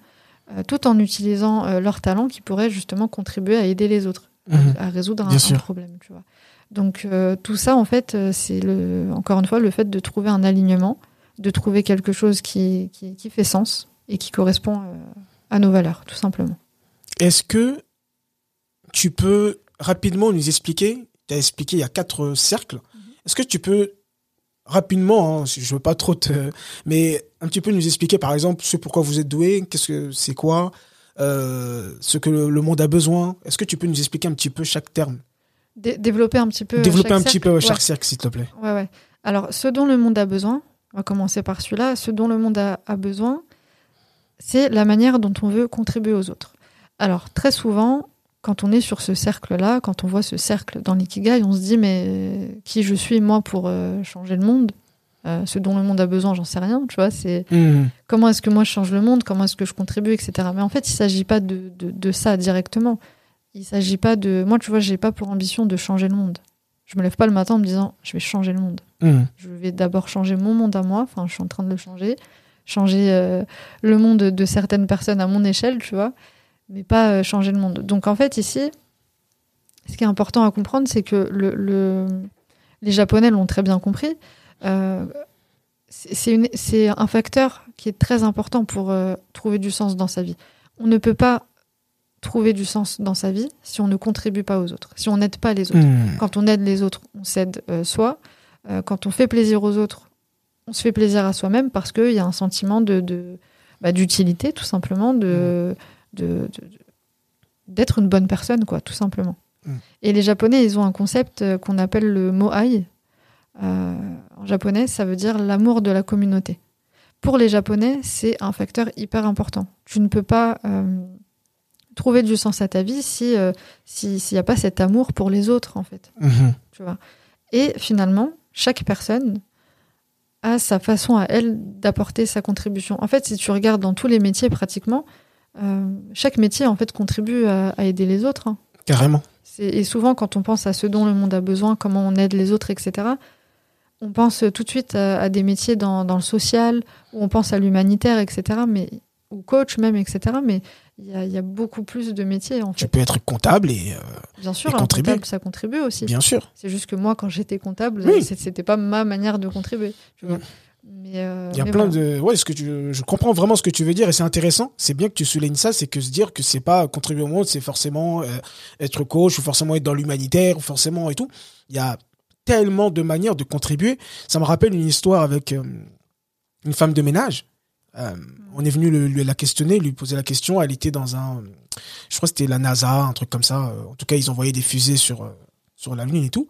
tout en utilisant euh, leur talent qui pourrait justement contribuer à aider les autres, à- Mhm. à, résoudre un, problème. Tu vois. Donc euh, tout ça, en fait, euh, c'est le, encore une fois le fait de trouver un alignement, de trouver quelque chose qui, qui, qui fait sens et qui correspond euh, à nos valeurs, tout simplement. Est-ce que tu peux rapidement nous expliquer Tu as expliqué il y a quatre cercles. Est-ce que tu peux rapidement, hein, je veux pas trop te, mais un petit peu nous expliquer par exemple ce pourquoi vous êtes doué, qu'est-ce que c'est quoi, euh, ce que le, le monde a besoin. Est-ce que tu peux nous expliquer un petit peu chaque terme, Dé- développer un petit peu. développer un petit peu Ouais. chaque cercle s'il te plaît. Ouais, ouais. Alors, ce dont le monde a besoin, on va commencer par celui-là, ce dont le monde a, a besoin, c'est la manière dont on veut contribuer aux autres. Alors, très souvent, quand on est sur ce cercle-là, quand on voit ce cercle dans l'ikigai, on se dit mais qui je suis moi pour euh, changer le monde? Euh, Ce dont le monde a besoin, j'en sais rien. Tu vois, c'est Mhm. comment est-ce que moi je change le monde, comment est-ce que je contribue, etc. Mais en fait, il s'agit pas de, de, de ça directement. Il s'agit pas de moi, tu vois, j'ai pas pour ambition de changer le monde. Je me lève pas le matin en me disant je vais changer le monde. Mhm. Je vais d'abord changer mon monde à moi. Enfin, je suis en train de le changer. Changer euh, le monde de certaines personnes à mon échelle, tu vois. Mais pas euh, changer le monde. Donc, en fait, ici, ce qui est important à comprendre, c'est que le, le- les Japonais l'ont très bien compris. Euh, c'est un facteur qui est très important pour euh, trouver du sens dans sa vie. On ne peut pas trouver du sens dans sa vie si on ne contribue pas aux autres, si on n'aide pas les autres. Mhm. Quand on aide les autres, on s'aide euh, soi. Quand on fait plaisir aux autres, on se fait plaisir à soi-même parce qu'il y a un sentiment de, bah, d'utilité, tout simplement, de, de- de- d'être une bonne personne, quoi, tout simplement. Mm. Et les Japonais, ils ont un concept euh, qu'on appelle le moai. Euh, en japonais, ça veut dire l'amour de la communauté. Pour les Japonais, c'est un facteur hyper important. Tu ne peux pas euh, trouver du sens à ta vie si euh, si- s'il n'y a pas cet amour pour les autres, en fait Mhm. tu vois. Et finalement, chaque personne a sa façon à elle d'apporter sa contribution. En fait, si tu regardes dans tous les métiers pratiquement, chaque métier en fait contribue à, à aider les autres. hein. Carrément. Et souvent, quand on pense à ce dont le monde a besoin, comment on aide les autres, etc., on pense tout de suite à, à des métiers dans, dans le social, ou on pense à l'humanitaire, etc., mais, ou coach même, etc., mais il y a, il y a beaucoup plus de métiers, en Tu fait. peux être comptable et euh, Bien sûr, et contribuer. comptable, ça contribue aussi. bien sûr. C'est juste que moi, quand j'étais comptable, Oui. c'était pas ma manière de contribuer. Mais, euh, Il y a plein voilà. de ouais, ce que tu je comprends vraiment ce que tu veux dire et c'est intéressant. C'est bien que tu soulignes ça, c'est que se dire que c'est pas contribuer au monde, c'est forcément euh, être coach ou forcément être dans l'humanitaire ou forcément et tout. Il y a tellement de manières de contribuer. Ça me rappelle une histoire avec euh, une femme de ménage. On est venu le- le- la questionner, lui poser la question. Elle était dans un, je crois que c'était la NASA, un truc comme ça. En tout cas, ils envoyaient des fusées sur sur la lune et tout.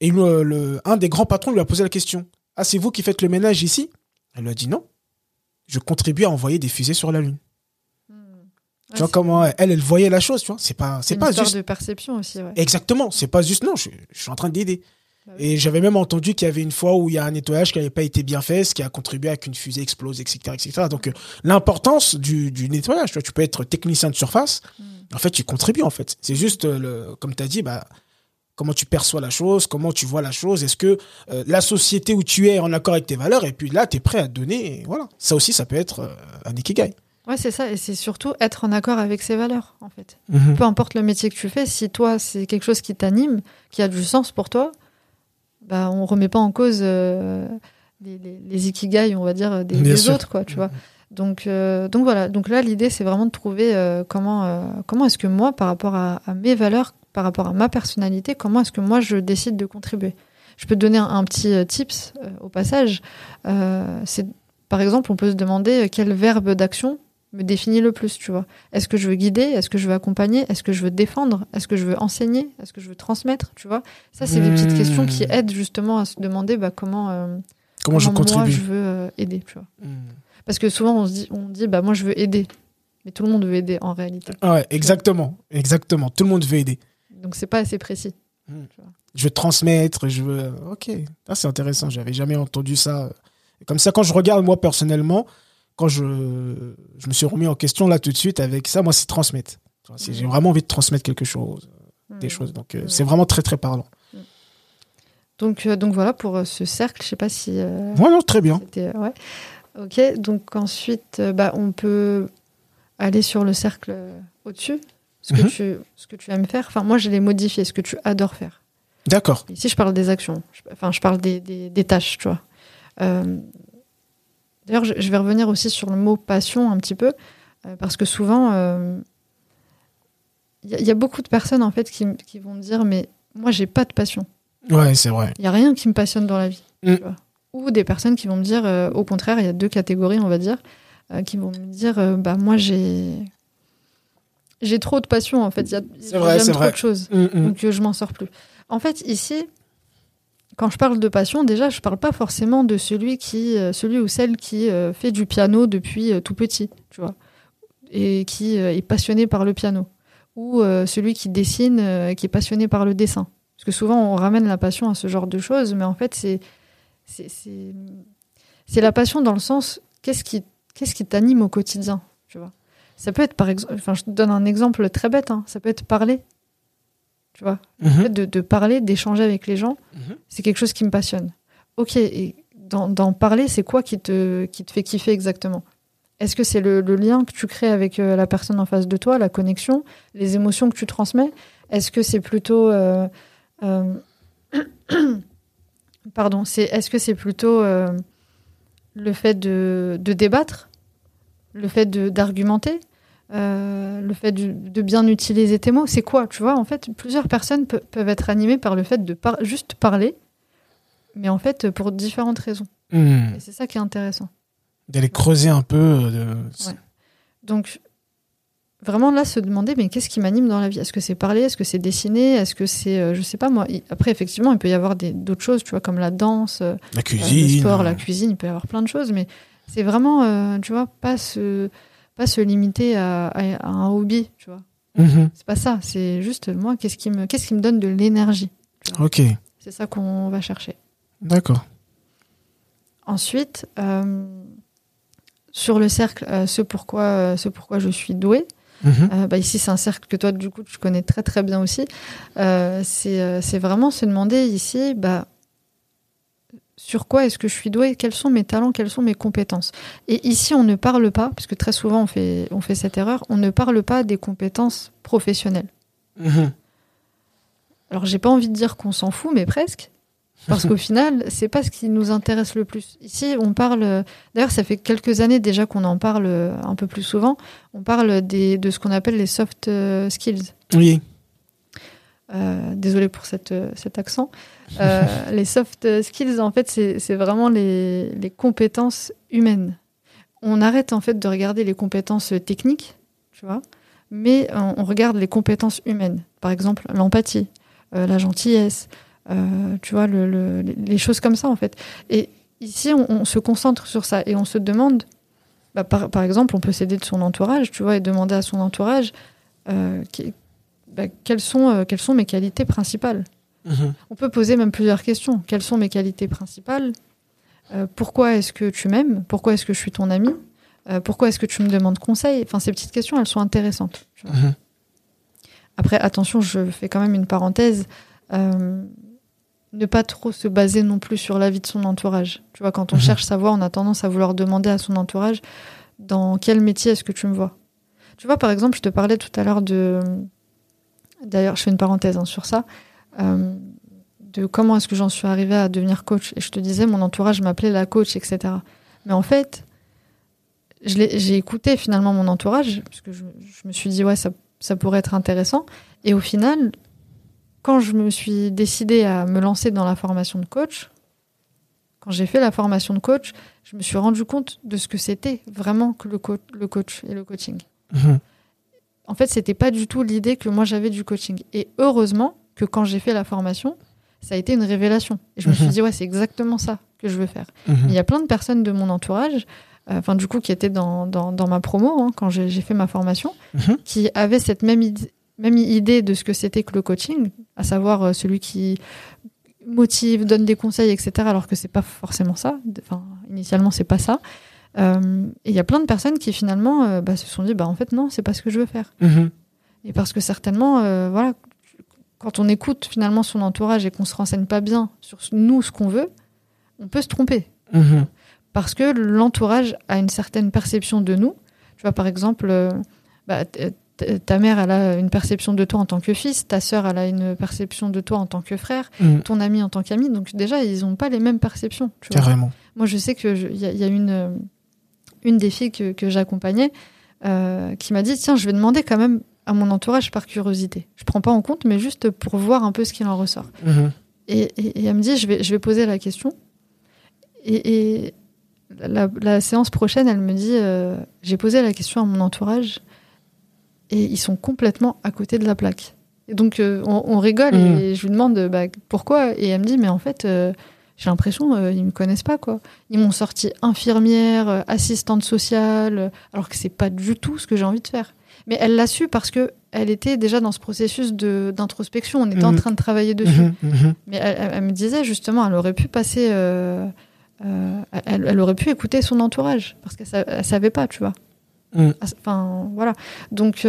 Et le, le- un des grands patrons lui a posé la question. Ah, c'est vous qui faites le ménage ici? Elle lui a dit non. Je contribue à envoyer des fusées sur la lune. Mm. Ouais, tu vois comment elle, elle voyait la chose, tu vois. C'est pas, c'est une pas histoire juste. de perception aussi. Ouais. Exactement. C'est pas juste non. Je, je suis en train d'aider. Bah oui. Et j'avais même entendu qu'il y avait une fois où il y a un nettoyage qui n'avait pas été bien fait, ce qui a contribué à qu'une fusée explose, etc., etc. Donc euh, l'importance du, du nettoyage, tu vois, tu peux être technicien de surface. Mm. En fait, tu contribues en fait. C'est juste euh, le, comme tu as dit, bah comment tu perçois la chose, comment tu vois la chose, est-ce que euh, la société où tu es est en accord avec tes valeurs, et puis là, tu es prêt à donner, voilà. Ça aussi, ça peut être euh, un ikigai. Ouais, c'est ça. Et c'est surtout être en accord avec ses valeurs, en fait. Mhm. Peu importe le métier que tu fais, si toi, c'est quelque chose qui t'anime, qui a du sens pour toi, bah, on remet pas en cause euh, les, les, les ikigai, on va dire, des, autres, quoi, tu vois. Donc, euh, donc voilà. Donc là, l'idée, c'est vraiment de trouver euh, comment, comment est-ce que moi, par rapport à, à mes valeurs, par rapport à ma personnalité, comment est-ce que moi je décide de contribuer. Je peux te donner un, un petit euh, tips euh, au passage. Euh, c'est par exemple, on peut se demander quel verbe d'action me définit le plus, tu vois. Est-ce que je veux guider? Est-ce que je veux accompagner? Est-ce que je veux défendre? Est-ce que je veux enseigner? Est-ce que je veux transmettre? Tu vois? Ça, c'est des petites Hmm. questions qui aident justement à se demander bah, comment, euh, Comment, je moi contribue je veux aider, tu vois. Mhm. Parce que souvent on se dit, on dit bah moi je veux aider, mais tout le monde veut aider en réalité. Ah Ouais, exactement, exactement. Tout le monde veut aider. Donc c'est pas assez précis. Je veux transmettre, je veux. Ok, ah, c'est intéressant. J'avais jamais entendu ça. Comme ça, quand je regarde moi personnellement, quand je, je me suis remis en question là tout de suite avec ça, moi c'est transmettre. C'est- J'ai vraiment envie de transmettre quelque chose, des Hmm. choses. Donc euh, c'est vraiment très très parlant. Donc, euh, donc voilà pour euh, ce cercle. Je sais pas si euh, Ouais, non, très bien. ouais. Ok. Donc ensuite, bah on peut aller sur le cercle au-dessus. Ce que Mhm. tu ce que tu aimes faire. Enfin moi je l'ai modifié. Ce que tu adores faire. D'accord. Ici, je parle des actions. Enfin, je parle des, des, des tâches, tu vois. Euh, D'ailleurs, je, je vais revenir aussi sur le mot passion un petit peu, euh, parce que souvent, euh, il y, a- il y a beaucoup de personnes, en fait, qui, qui vont me dire, mais moi, j'ai pas de passion. Ouais, c'est vrai. Il y a rien qui me passionne dans la vie. Mm. tu vois. Ou des personnes qui vont me dire, euh, au contraire, il y a deux catégories, on va dire, euh, qui vont me dire, euh, bah moi, j'ai... J'ai trop de passion, en fait. Il y a- j'aime trop de choses Mm, mm. donc euh, je m'en sors plus. En fait, ici, quand je parle de passion, déjà, je parle pas forcément de celui qui, euh, celui ou celle qui euh, fait du piano depuis tout petit, tu vois, et qui est passionné par le piano, ou celui qui dessine qui est passionné par le dessin. Parce que souvent, on ramène la passion à ce genre de choses, mais en fait, c'est c'est la passion dans le sens qu'est-ce qui qu'est-ce qui t'anime au quotidien, tu vois? Ça peut être par exemple, enfin, je te donne un exemple très bête, hein, ça peut être parler, tu vois? Le Mhm. fait de, de parler, d'échanger avec les gens, Mhm. c'est quelque chose qui me passionne. Ok, et d'en parler, c'est quoi qui te, qui te fait kiffer exactement? Est-ce que c'est le, le lien que tu crées avec euh, la personne en face de toi, la connexion, les émotions que tu transmets? Est-ce que c'est plutôt... euh, euh, *coughs* pardon, c'est est-ce que c'est plutôt euh, le fait de, de débattre, le fait d'argumenter, euh, le fait de, de bien utiliser tes mots, c'est quoi Tu vois, en fait, plusieurs personnes pe- peuvent être animées par le fait de par- juste parler, mais en fait, pour différentes raisons. Et c'est ça qui est intéressant. D'aller creuser un peu. euh, De... Ouais. Donc, vraiment là, se demander, mais qu'est-ce qui m'anime dans la vie? Est-ce que c'est parler? Est-ce que c'est dessiner? Est-ce que c'est, euh, je sais pas moi. Après, effectivement, il peut y avoir d'autres choses, tu vois, comme la danse, euh, La le cuisine. sport, la cuisine, il peut y avoir plein de choses, mais c'est vraiment, tu vois, pas se, pas se limiter à, à- à un hobby, tu vois. Mhm. C'est pas ça, c'est juste moi, qu'est-ce qui me, qu'est-ce qui me donne de l'énergie Ok, C'est ça qu'on va chercher. d'accord. Ensuite, euh, sur le cercle, euh, ce pourquoi, euh, ce pourquoi je suis douée. Mhm. Bah ici, c'est un cercle que toi, du coup, tu connais très très bien aussi. C'est c'est vraiment se demander ici, bah, sur quoi est-ce que je suis douée Quels sont mes talents Quelles sont mes compétences Et ici, on ne parle pas, parce que très souvent, on fait, on fait cette erreur, on ne parle pas des compétences professionnelles. Mhm. Alors, j'ai pas envie de dire qu'on s'en fout, mais presque. Parce qu'au *laughs* final, c'est pas ce qui nous intéresse le plus. Ici, on parle. D'ailleurs, ça fait quelques années déjà qu'on en parle euh, un peu plus souvent. On parle des, de ce qu'on appelle les soft euh, skills. Oui. Euh, désolé pour cette, euh, cet accent. Euh, *laughs* les soft skills, en fait, c'est vraiment les, les compétences humaines. On arrête en fait de regarder les compétences techniques, tu vois, mais on, on regarde les compétences humaines. Par exemple, l'empathie, euh, la gentillesse, tu vois, le, le- les choses comme ça en fait. Et ici, on, on se concentre sur ça et on se demande, bah, par, par exemple, on peut s'aider de son entourage, tu vois, et demander à son entourage qui- bah, quelles, sont, euh, quelles sont mes qualités principales. Mhm. On peut poser même plusieurs questions. Quelles sont mes qualités principales Euh, Pourquoi est-ce que tu m'aimes? Pourquoi est-ce que je suis ton ami? Euh, Pourquoi est-ce que tu me demandes conseil? Enfin, ces petites questions, elles sont intéressantes. Mhm. Après, attention, je fais quand même une parenthèse. Ne pas trop se baser non plus sur l'avis de son entourage. Tu vois, quand on Mhm. cherche sa voix, on a tendance à vouloir demander à son entourage dans quel métier est-ce que tu me vois? Tu vois, par exemple, je te parlais tout à l'heure de. D'ailleurs, je fais une parenthèse hein, sur ça. euh, de comment est-ce que j'en suis arrivée à devenir coach. Et je te disais, mon entourage m'appelait la coach, etc. Mais en fait, j'ai écouté finalement mon entourage, parce que je, me suis dit, ouais, ça, pourrait être intéressant. Et au final, quand je me suis décidée à me lancer dans la formation de coach, quand j'ai fait la formation de coach, je me suis rendu compte de ce que c'était vraiment que le coach et le coaching. Mhm. En fait, c'était pas du tout l'idée que moi j'avais du coaching. Et heureusement que quand j'ai fait la formation, ça a été une révélation. Et je me suis Mhm. dit, ouais, c'est exactement ça que je veux faire. Mhm. Il y a plein de personnes de mon entourage, euh, enfin du coup qui étaient dans, dans, dans ma promo hein, quand j'ai fait ma formation, Mhm. qui avaient cette même, id- même idée de ce que c'était que le coaching, à savoir euh, celui qui motive, donne des conseils, etc. Alors que c'est pas forcément ça. Enfin, initialement, c'est pas ça. Euh, et il y a plein de personnes qui finalement euh, bah, se sont dit, bah en fait non, c'est pas ce que je veux faire. Mhm. Et parce que certainement, euh, voilà, quand on écoute finalement son entourage et qu'on se renseigne pas bien sur nous ce qu'on veut, on peut se tromper Mhm. parce que l'entourage a une certaine perception de nous. Tu vois, par exemple, euh, bah, ta mère, elle a une perception de toi en tant que fils, ta sœur, elle a une perception de toi en tant que frère, Mhm. ton ami en tant qu'ami. Donc déjà, ils n'ont pas les mêmes perceptions. Tu vois. Carrément. Moi, je sais qu'il y, a- y a une, une des filles que, que j'accompagnais euh, qui m'a dit, tiens, je vais demander quand même à mon entourage par curiosité. Je prends pas en compte, mais juste pour voir un peu ce qu'il en ressort. Mhm. Et, et- et elle me dit, je vais, je vais poser la question. Et, et la, la séance prochaine, elle me dit, euh, j'ai posé la question à mon entourage et ils sont complètement à côté de la plaque. Et donc, euh, on, on rigole Mhm. et je lui demande bah, pourquoi? Et elle me dit, mais en fait, j'ai l'impression euh, ils me connaissent pas quoi. Ils m'ont sorti infirmière, euh, assistante sociale, euh, alors que c'est pas du tout ce que j'ai envie de faire. Mais elle l'a su parce que elle était déjà dans ce processus de d'introspection. On était en Mhm. train de travailler dessus. Mhm, mhm. Mais elle, me disait justement, elle aurait pu passer, euh, elle, elle aurait pu écouter son entourage parce qu'elle elle savait pas, tu vois. Enfin, voilà. Donc,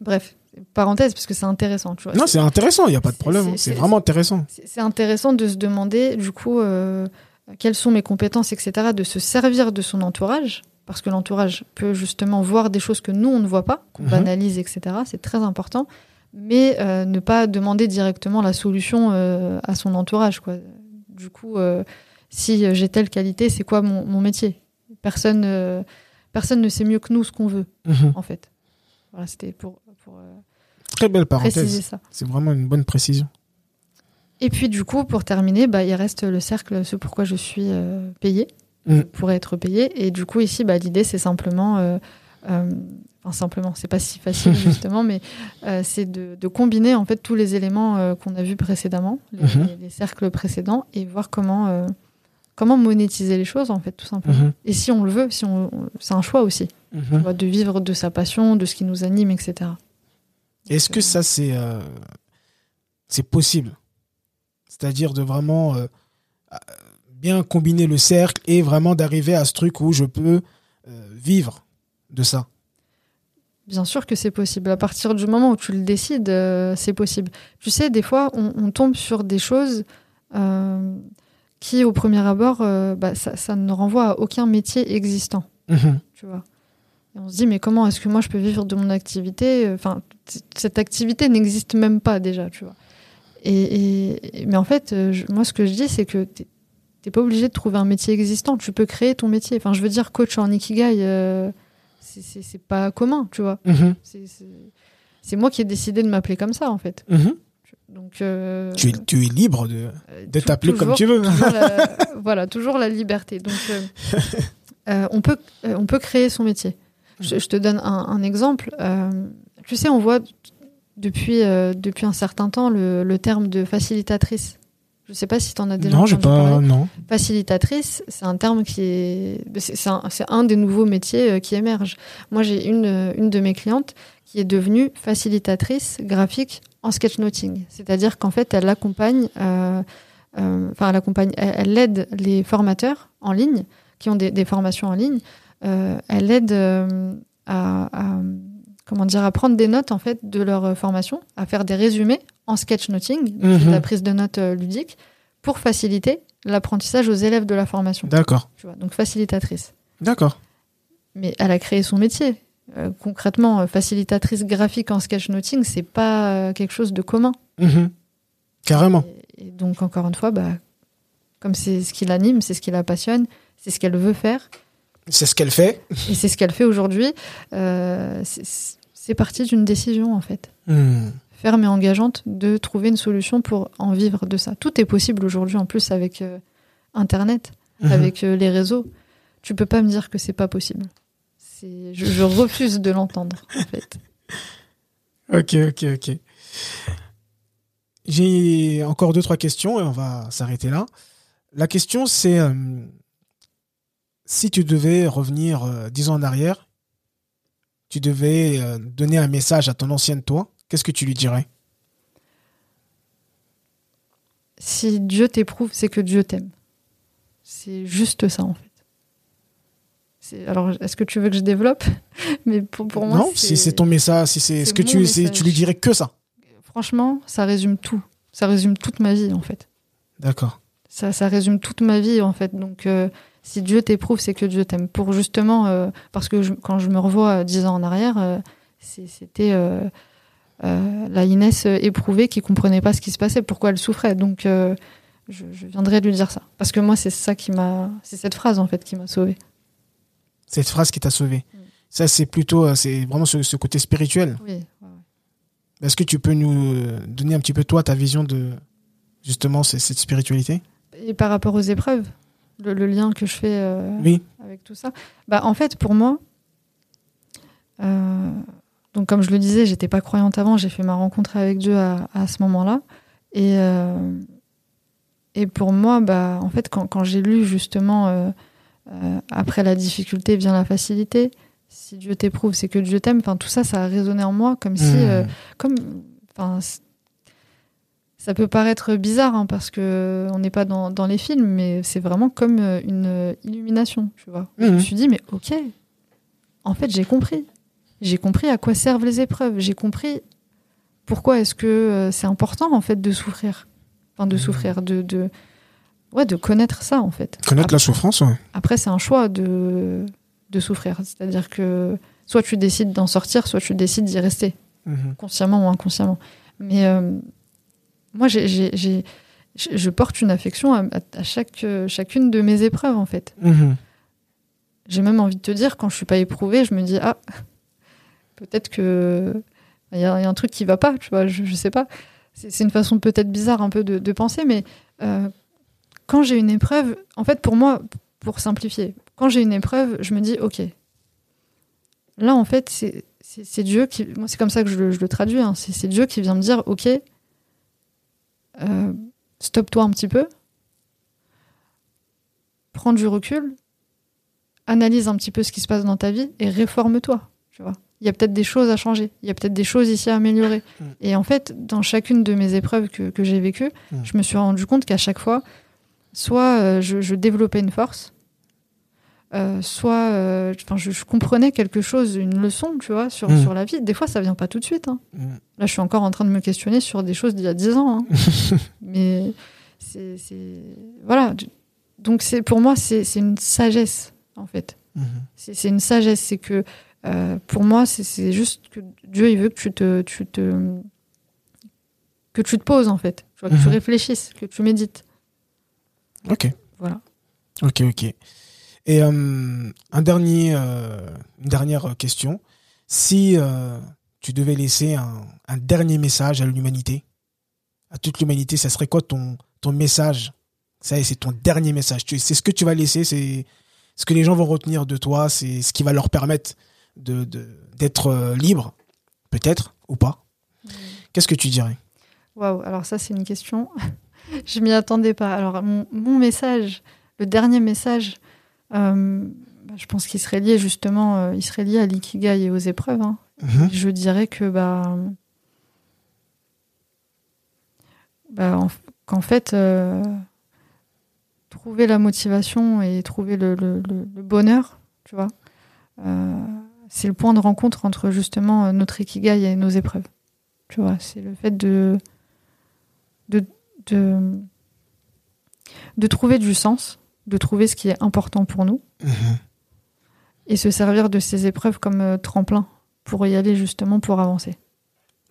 bref, parenthèse parce que c'est intéressant, tu vois. Non, c'est intéressant, il n'y a pas de problème. c'est- vraiment intéressant. C'est intéressant de se demander, du coup, euh, quelles sont mes compétences, etc., de se servir de son entourage, parce que l'entourage peut justement voir des choses que nous, on ne voit pas, qu'on Mhm. banalise, etc. C'est très important, mais euh, ne pas demander directement la solution euh, à son entourage. Quoi. Du coup, si j'ai telle qualité, c'est quoi mon, mon métier? Personne, personne ne sait mieux que nous ce qu'on veut, Mhm. en fait. Voilà, c'était pour, pour euh, Très belle parenthèse. C'est vraiment une bonne précision. Et puis du coup, pour terminer, bah, il reste le cercle, ce pourquoi je suis euh, payée, Mm. pour être payée. Et du coup, ici, bah, l'idée, c'est simplement, euh, euh, enfin simplement, c'est pas si facile *laughs* justement, mais c'est de, de combiner en fait tous les éléments qu'on a vus précédemment, les, Mhm. les- les cercles précédents, et voir comment comment monétiser les choses en fait, tout simplement. Mhm. Et si on le veut, si on, on- c'est un choix aussi, Mhm. vois, de vivre de sa passion, de ce qui nous anime, etc. Est-ce que euh, ça, c'est euh, c'est possible? C'est-à-dire de vraiment euh, bien combiner le cercle et vraiment d'arriver à ce truc où je peux euh, vivre de ça? Bien sûr que c'est possible. À partir du moment où tu le décides, euh, c'est possible. Tu sais, des fois, on, on tombe sur des choses euh, qui, au premier abord, euh, bah, ça, ça ne renvoie à aucun métier existant. Mhm. Tu vois? Et on se dit, mais comment est-ce que moi je peux vivre de mon activité Enfin, t- cette activité n'existe même pas déjà, tu vois. Et, et- mais en fait, euh, je- moi, ce que je dis, c'est que t'es t'es pas obligé de trouver un métier existant. Tu peux créer ton métier. Enfin, je veux dire, coach en ikigai, euh, c'est- pas commun, tu vois. Mhm. C'est- moi qui ai décidé de m'appeler comme ça, en fait. Mhm. Donc, euh, Tu, es, tu es libre de, euh, de t'appeler comme tu veux. toujours la- *laughs* voilà, toujours la liberté. Donc, euh, *laughs* euh, on, peut, euh, on peut créer son métier. Je, je te donne un, un exemple. Euh, tu sais, on voit depuis, euh, depuis un certain temps le, le terme de facilitatrice. Je sais pas si tu en as déjà non, j'ai pas. Non. Facilitatrice, c'est un terme qui est. C'est un, un des nouveaux métiers euh, qui émergent. Moi, j'ai une, une de mes clientes qui est devenue facilitatrice graphique en sketchnoting. C'est-à-dire qu'en fait, elle accompagne. euh, Enfin, elle accompagne. Elle, elle aide les formateurs en ligne qui ont des, des formations en ligne. Euh, elle aide euh, à, à- comment dire à prendre des notes en fait de leur euh, formation, à faire des résumés en sketchnoting, de la Mhm. prise de notes ludique, pour faciliter l'apprentissage aux élèves de la formation. D'accord. Tu vois, donc facilitatrice. D'accord. Mais elle a créé son métier. Euh, concrètement, facilitatrice graphique en sketchnoting, c'est pas quelque chose de commun. Mhm. Carrément. Et, et donc encore une fois, bah, comme c'est ce qui l'anime, c'est ce qui la passionne, c'est ce qu'elle veut faire, C'est ce qu'elle fait. et c'est ce qu'elle fait aujourd'hui. euh, c'est- parti d'une décision en fait. Hmm. ferme et engageante de trouver une solution pour en vivre de ça. Tout est possible aujourd'hui en plus avec euh, Internet, Mhm. avec euh, les réseaux. Tu peux pas me dire que c'est pas possible. Je, je refuse de l'entendre en fait. *laughs* Ok, ok, ok. J'ai encore deux, trois questions et on va s'arrêter là. La question, c'est si tu devais revenir euh, dix ans en arrière, tu devais euh, donner un message à ton ancienne toi, qu'est-ce que tu lui dirais? Si Dieu t'éprouve, c'est que Dieu t'aime. C'est juste ça en fait. Alors, est-ce que tu veux que je développe? *laughs* Mais pour, pour moi, Non, si c'est ton message, si c'est ce que tu, tu lui dirais que ça. Franchement, ça résume tout. Ça résume toute ma vie en fait. D'accord. Ça, ça résume toute ma vie en fait. Donc, euh, si Dieu t'éprouve, c'est que Dieu t'aime. Pour justement, euh, parce que je- quand je me revois euh, dix ans en arrière, euh, c'était la Inès éprouvée qui comprenait pas ce qui se passait, pourquoi elle souffrait. Donc, je, je viendrais lui dire ça. Parce que moi, c'est ça qui m'a, c'est cette phrase en fait qui m'a sauvée. Cette phrase qui t'a sauvé. Mm. Ça, c'est plutôt, c'est vraiment ce, ce côté spirituel. Oui. ouais. Est-ce que tu peux nous donner un petit peu toi ta vision de justement cette spiritualité? Et par rapport aux épreuves, le, le lien que je fais. euh, Oui. avec tout ça bah, En fait, pour moi, euh, donc comme je le disais, j'étais pas croyante avant, j'ai fait ma rencontre avec Dieu à, à ce moment-là. Et, euh, et pour moi, bah, en fait, quand, quand j'ai lu justement après la difficulté vient la facilité, si Dieu t'éprouve, c'est que Dieu t'aime. Enfin, tout ça, ça a résonné en moi comme si, euh, comme, ça peut paraître bizarre hein, parce que on n'est pas dans, dans les films, mais c'est vraiment comme euh, une euh, illumination, tu vois. Je me Mhm. suis dit, mais ok, en fait, j'ai compris. J'ai compris à quoi servent les épreuves. J'ai compris pourquoi est-ce que euh, c'est important en fait de souffrir, enfin de Mhm. souffrir, de, de, ouais, de connaître ça en fait. Connaître la souffrance, ouais. Après, c'est un choix de, de souffrir. C'est-à-dire que soit tu décides d'en sortir, soit tu décides d'y rester, Mhm. consciemment ou inconsciemment. Mais euh, moi, j'ai, j'ai- j'ai- je porte une affection à, chaque, chacune de mes épreuves, en fait. Mhm. J'ai même envie de te dire, quand je suis pas éprouvée, je me dis, ah, peut-être que il y, a il y a un truc qui va pas, tu vois, je, je sais pas. C'est, c'est une façon peut-être bizarre un peu de, de penser, mais euh, quand j'ai une épreuve, en fait, pour moi, pour simplifier, quand j'ai une épreuve, je me dis, ok, là, en fait, c'est, c'est, c'est Dieu qui, moi, c'est comme ça que je, le- je le traduis, hein, c'est Dieu qui vient me dire, ok, euh, stoppe-toi un petit peu, prends du recul, analyse un petit peu ce qui se passe dans ta vie et réforme-toi. Tu vois, il y a peut-être des choses à changer, il y a peut-être des choses ici à améliorer. *laughs* Mm. Et en fait, dans chacune de mes épreuves que, que j'ai vécues, Mm. je me suis rendu compte qu'à chaque fois, soit euh, je, je développais une force, euh, soit euh, je, je comprenais quelque chose, une leçon, tu vois, sur, Mm. sur la vie. Des fois, ça vient pas tout de suite. hein. Mhm. Là, je suis encore en train de me questionner sur des choses d'il y a 10 ans. hein. *laughs* Mais c'est. Voilà. Donc, c'est pour moi, c'est une sagesse, en fait. Mhm. C'est une sagesse. C'est que, euh, pour moi, c'est- juste que Dieu, il veut que tu te, tu te, que tu te poses, en fait. Tu vois, que tu Mhm. réfléchisses, que tu médites. Ok. Voilà. Ok, ok. Et euh, un dernier, euh, une dernière question. Si euh, tu devais laisser un, dernier message à l'humanité, à toute l'humanité, ça serait quoi ton, ton message? Ça c'est ton dernier message. C'est ce que tu vas laisser, c'est ce que les gens vont retenir de toi, c'est ce qui va leur permettre de de- d'être libre, peut-être, ou pas. Qu'est-ce que tu dirais? Waouh, alors ça, c'est une question. *laughs* je m'y attendais pas. Alors, mon, message, le dernier message, je pense qu'il serait lié justement, euh, il serait lié à l'ikigai et aux épreuves. hein. Mhm. Je dirais que, bah, bah, en- qu'en fait, euh, trouver la motivation et trouver le, le- le- le bonheur, tu vois, euh, c'est le point de rencontre entre justement euh, notre ikigai et nos épreuves. Tu vois, c'est le fait de, de, de, de trouver du sens, de trouver ce qui est important pour nous Mhm. et se servir de ces épreuves comme euh, tremplin pour y aller justement pour avancer.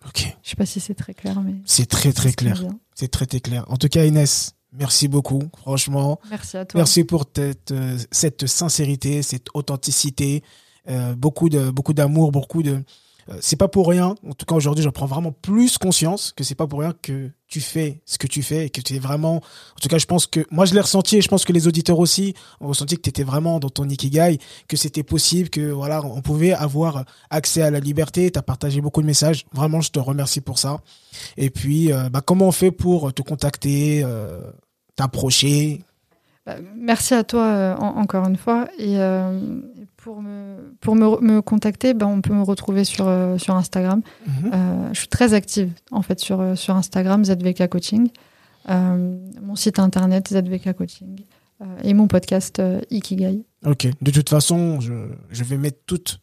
Ok, Je sais pas si c'est très clair, mais c'est très très clair. C'est très très clair. En tout cas, Inès, merci beaucoup. Franchement, Merci à toi. Merci pour cette, euh, cette sincérité, cette authenticité, euh, beaucoup de beaucoup d'amour, beaucoup de. Euh, c'est pas pour rien. En tout cas, aujourd'hui, je prends vraiment plus conscience que c'est pas pour rien que tu fais ce que tu fais et que tu es vraiment. En tout cas, je pense que moi, je l'ai ressenti et je pense que les auditeurs aussi ont ressenti que tu étais vraiment dans ton ikigai, que c'était possible, que voilà, on pouvait avoir accès à la liberté. Tu as partagé beaucoup de messages. Vraiment, je te remercie pour ça. Et puis, euh, bah, comment on fait pour te contacter, euh, t'approcher? Bah, merci à toi euh, en- encore une fois. Et euh, pour me, pour me, me contacter, bah, on peut me retrouver sur, euh, sur Instagram. Mhm. Je suis très active en fait sur, sur Instagram, ZVK Coaching. Mon site internet, ZVK Coaching. et mon podcast Ikigai. Ok. De toute façon, je, je vais mettre toutes,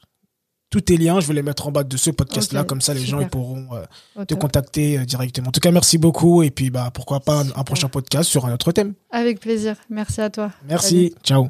tous tes liens, je vais les mettre en bas de ce podcast-là, comme ça les gens ils pourront euh, te contacter euh, directement. En tout cas, merci beaucoup et puis bah pourquoi pas un, prochain podcast sur un autre thème. Avec plaisir. Merci à toi. Merci. Ciao.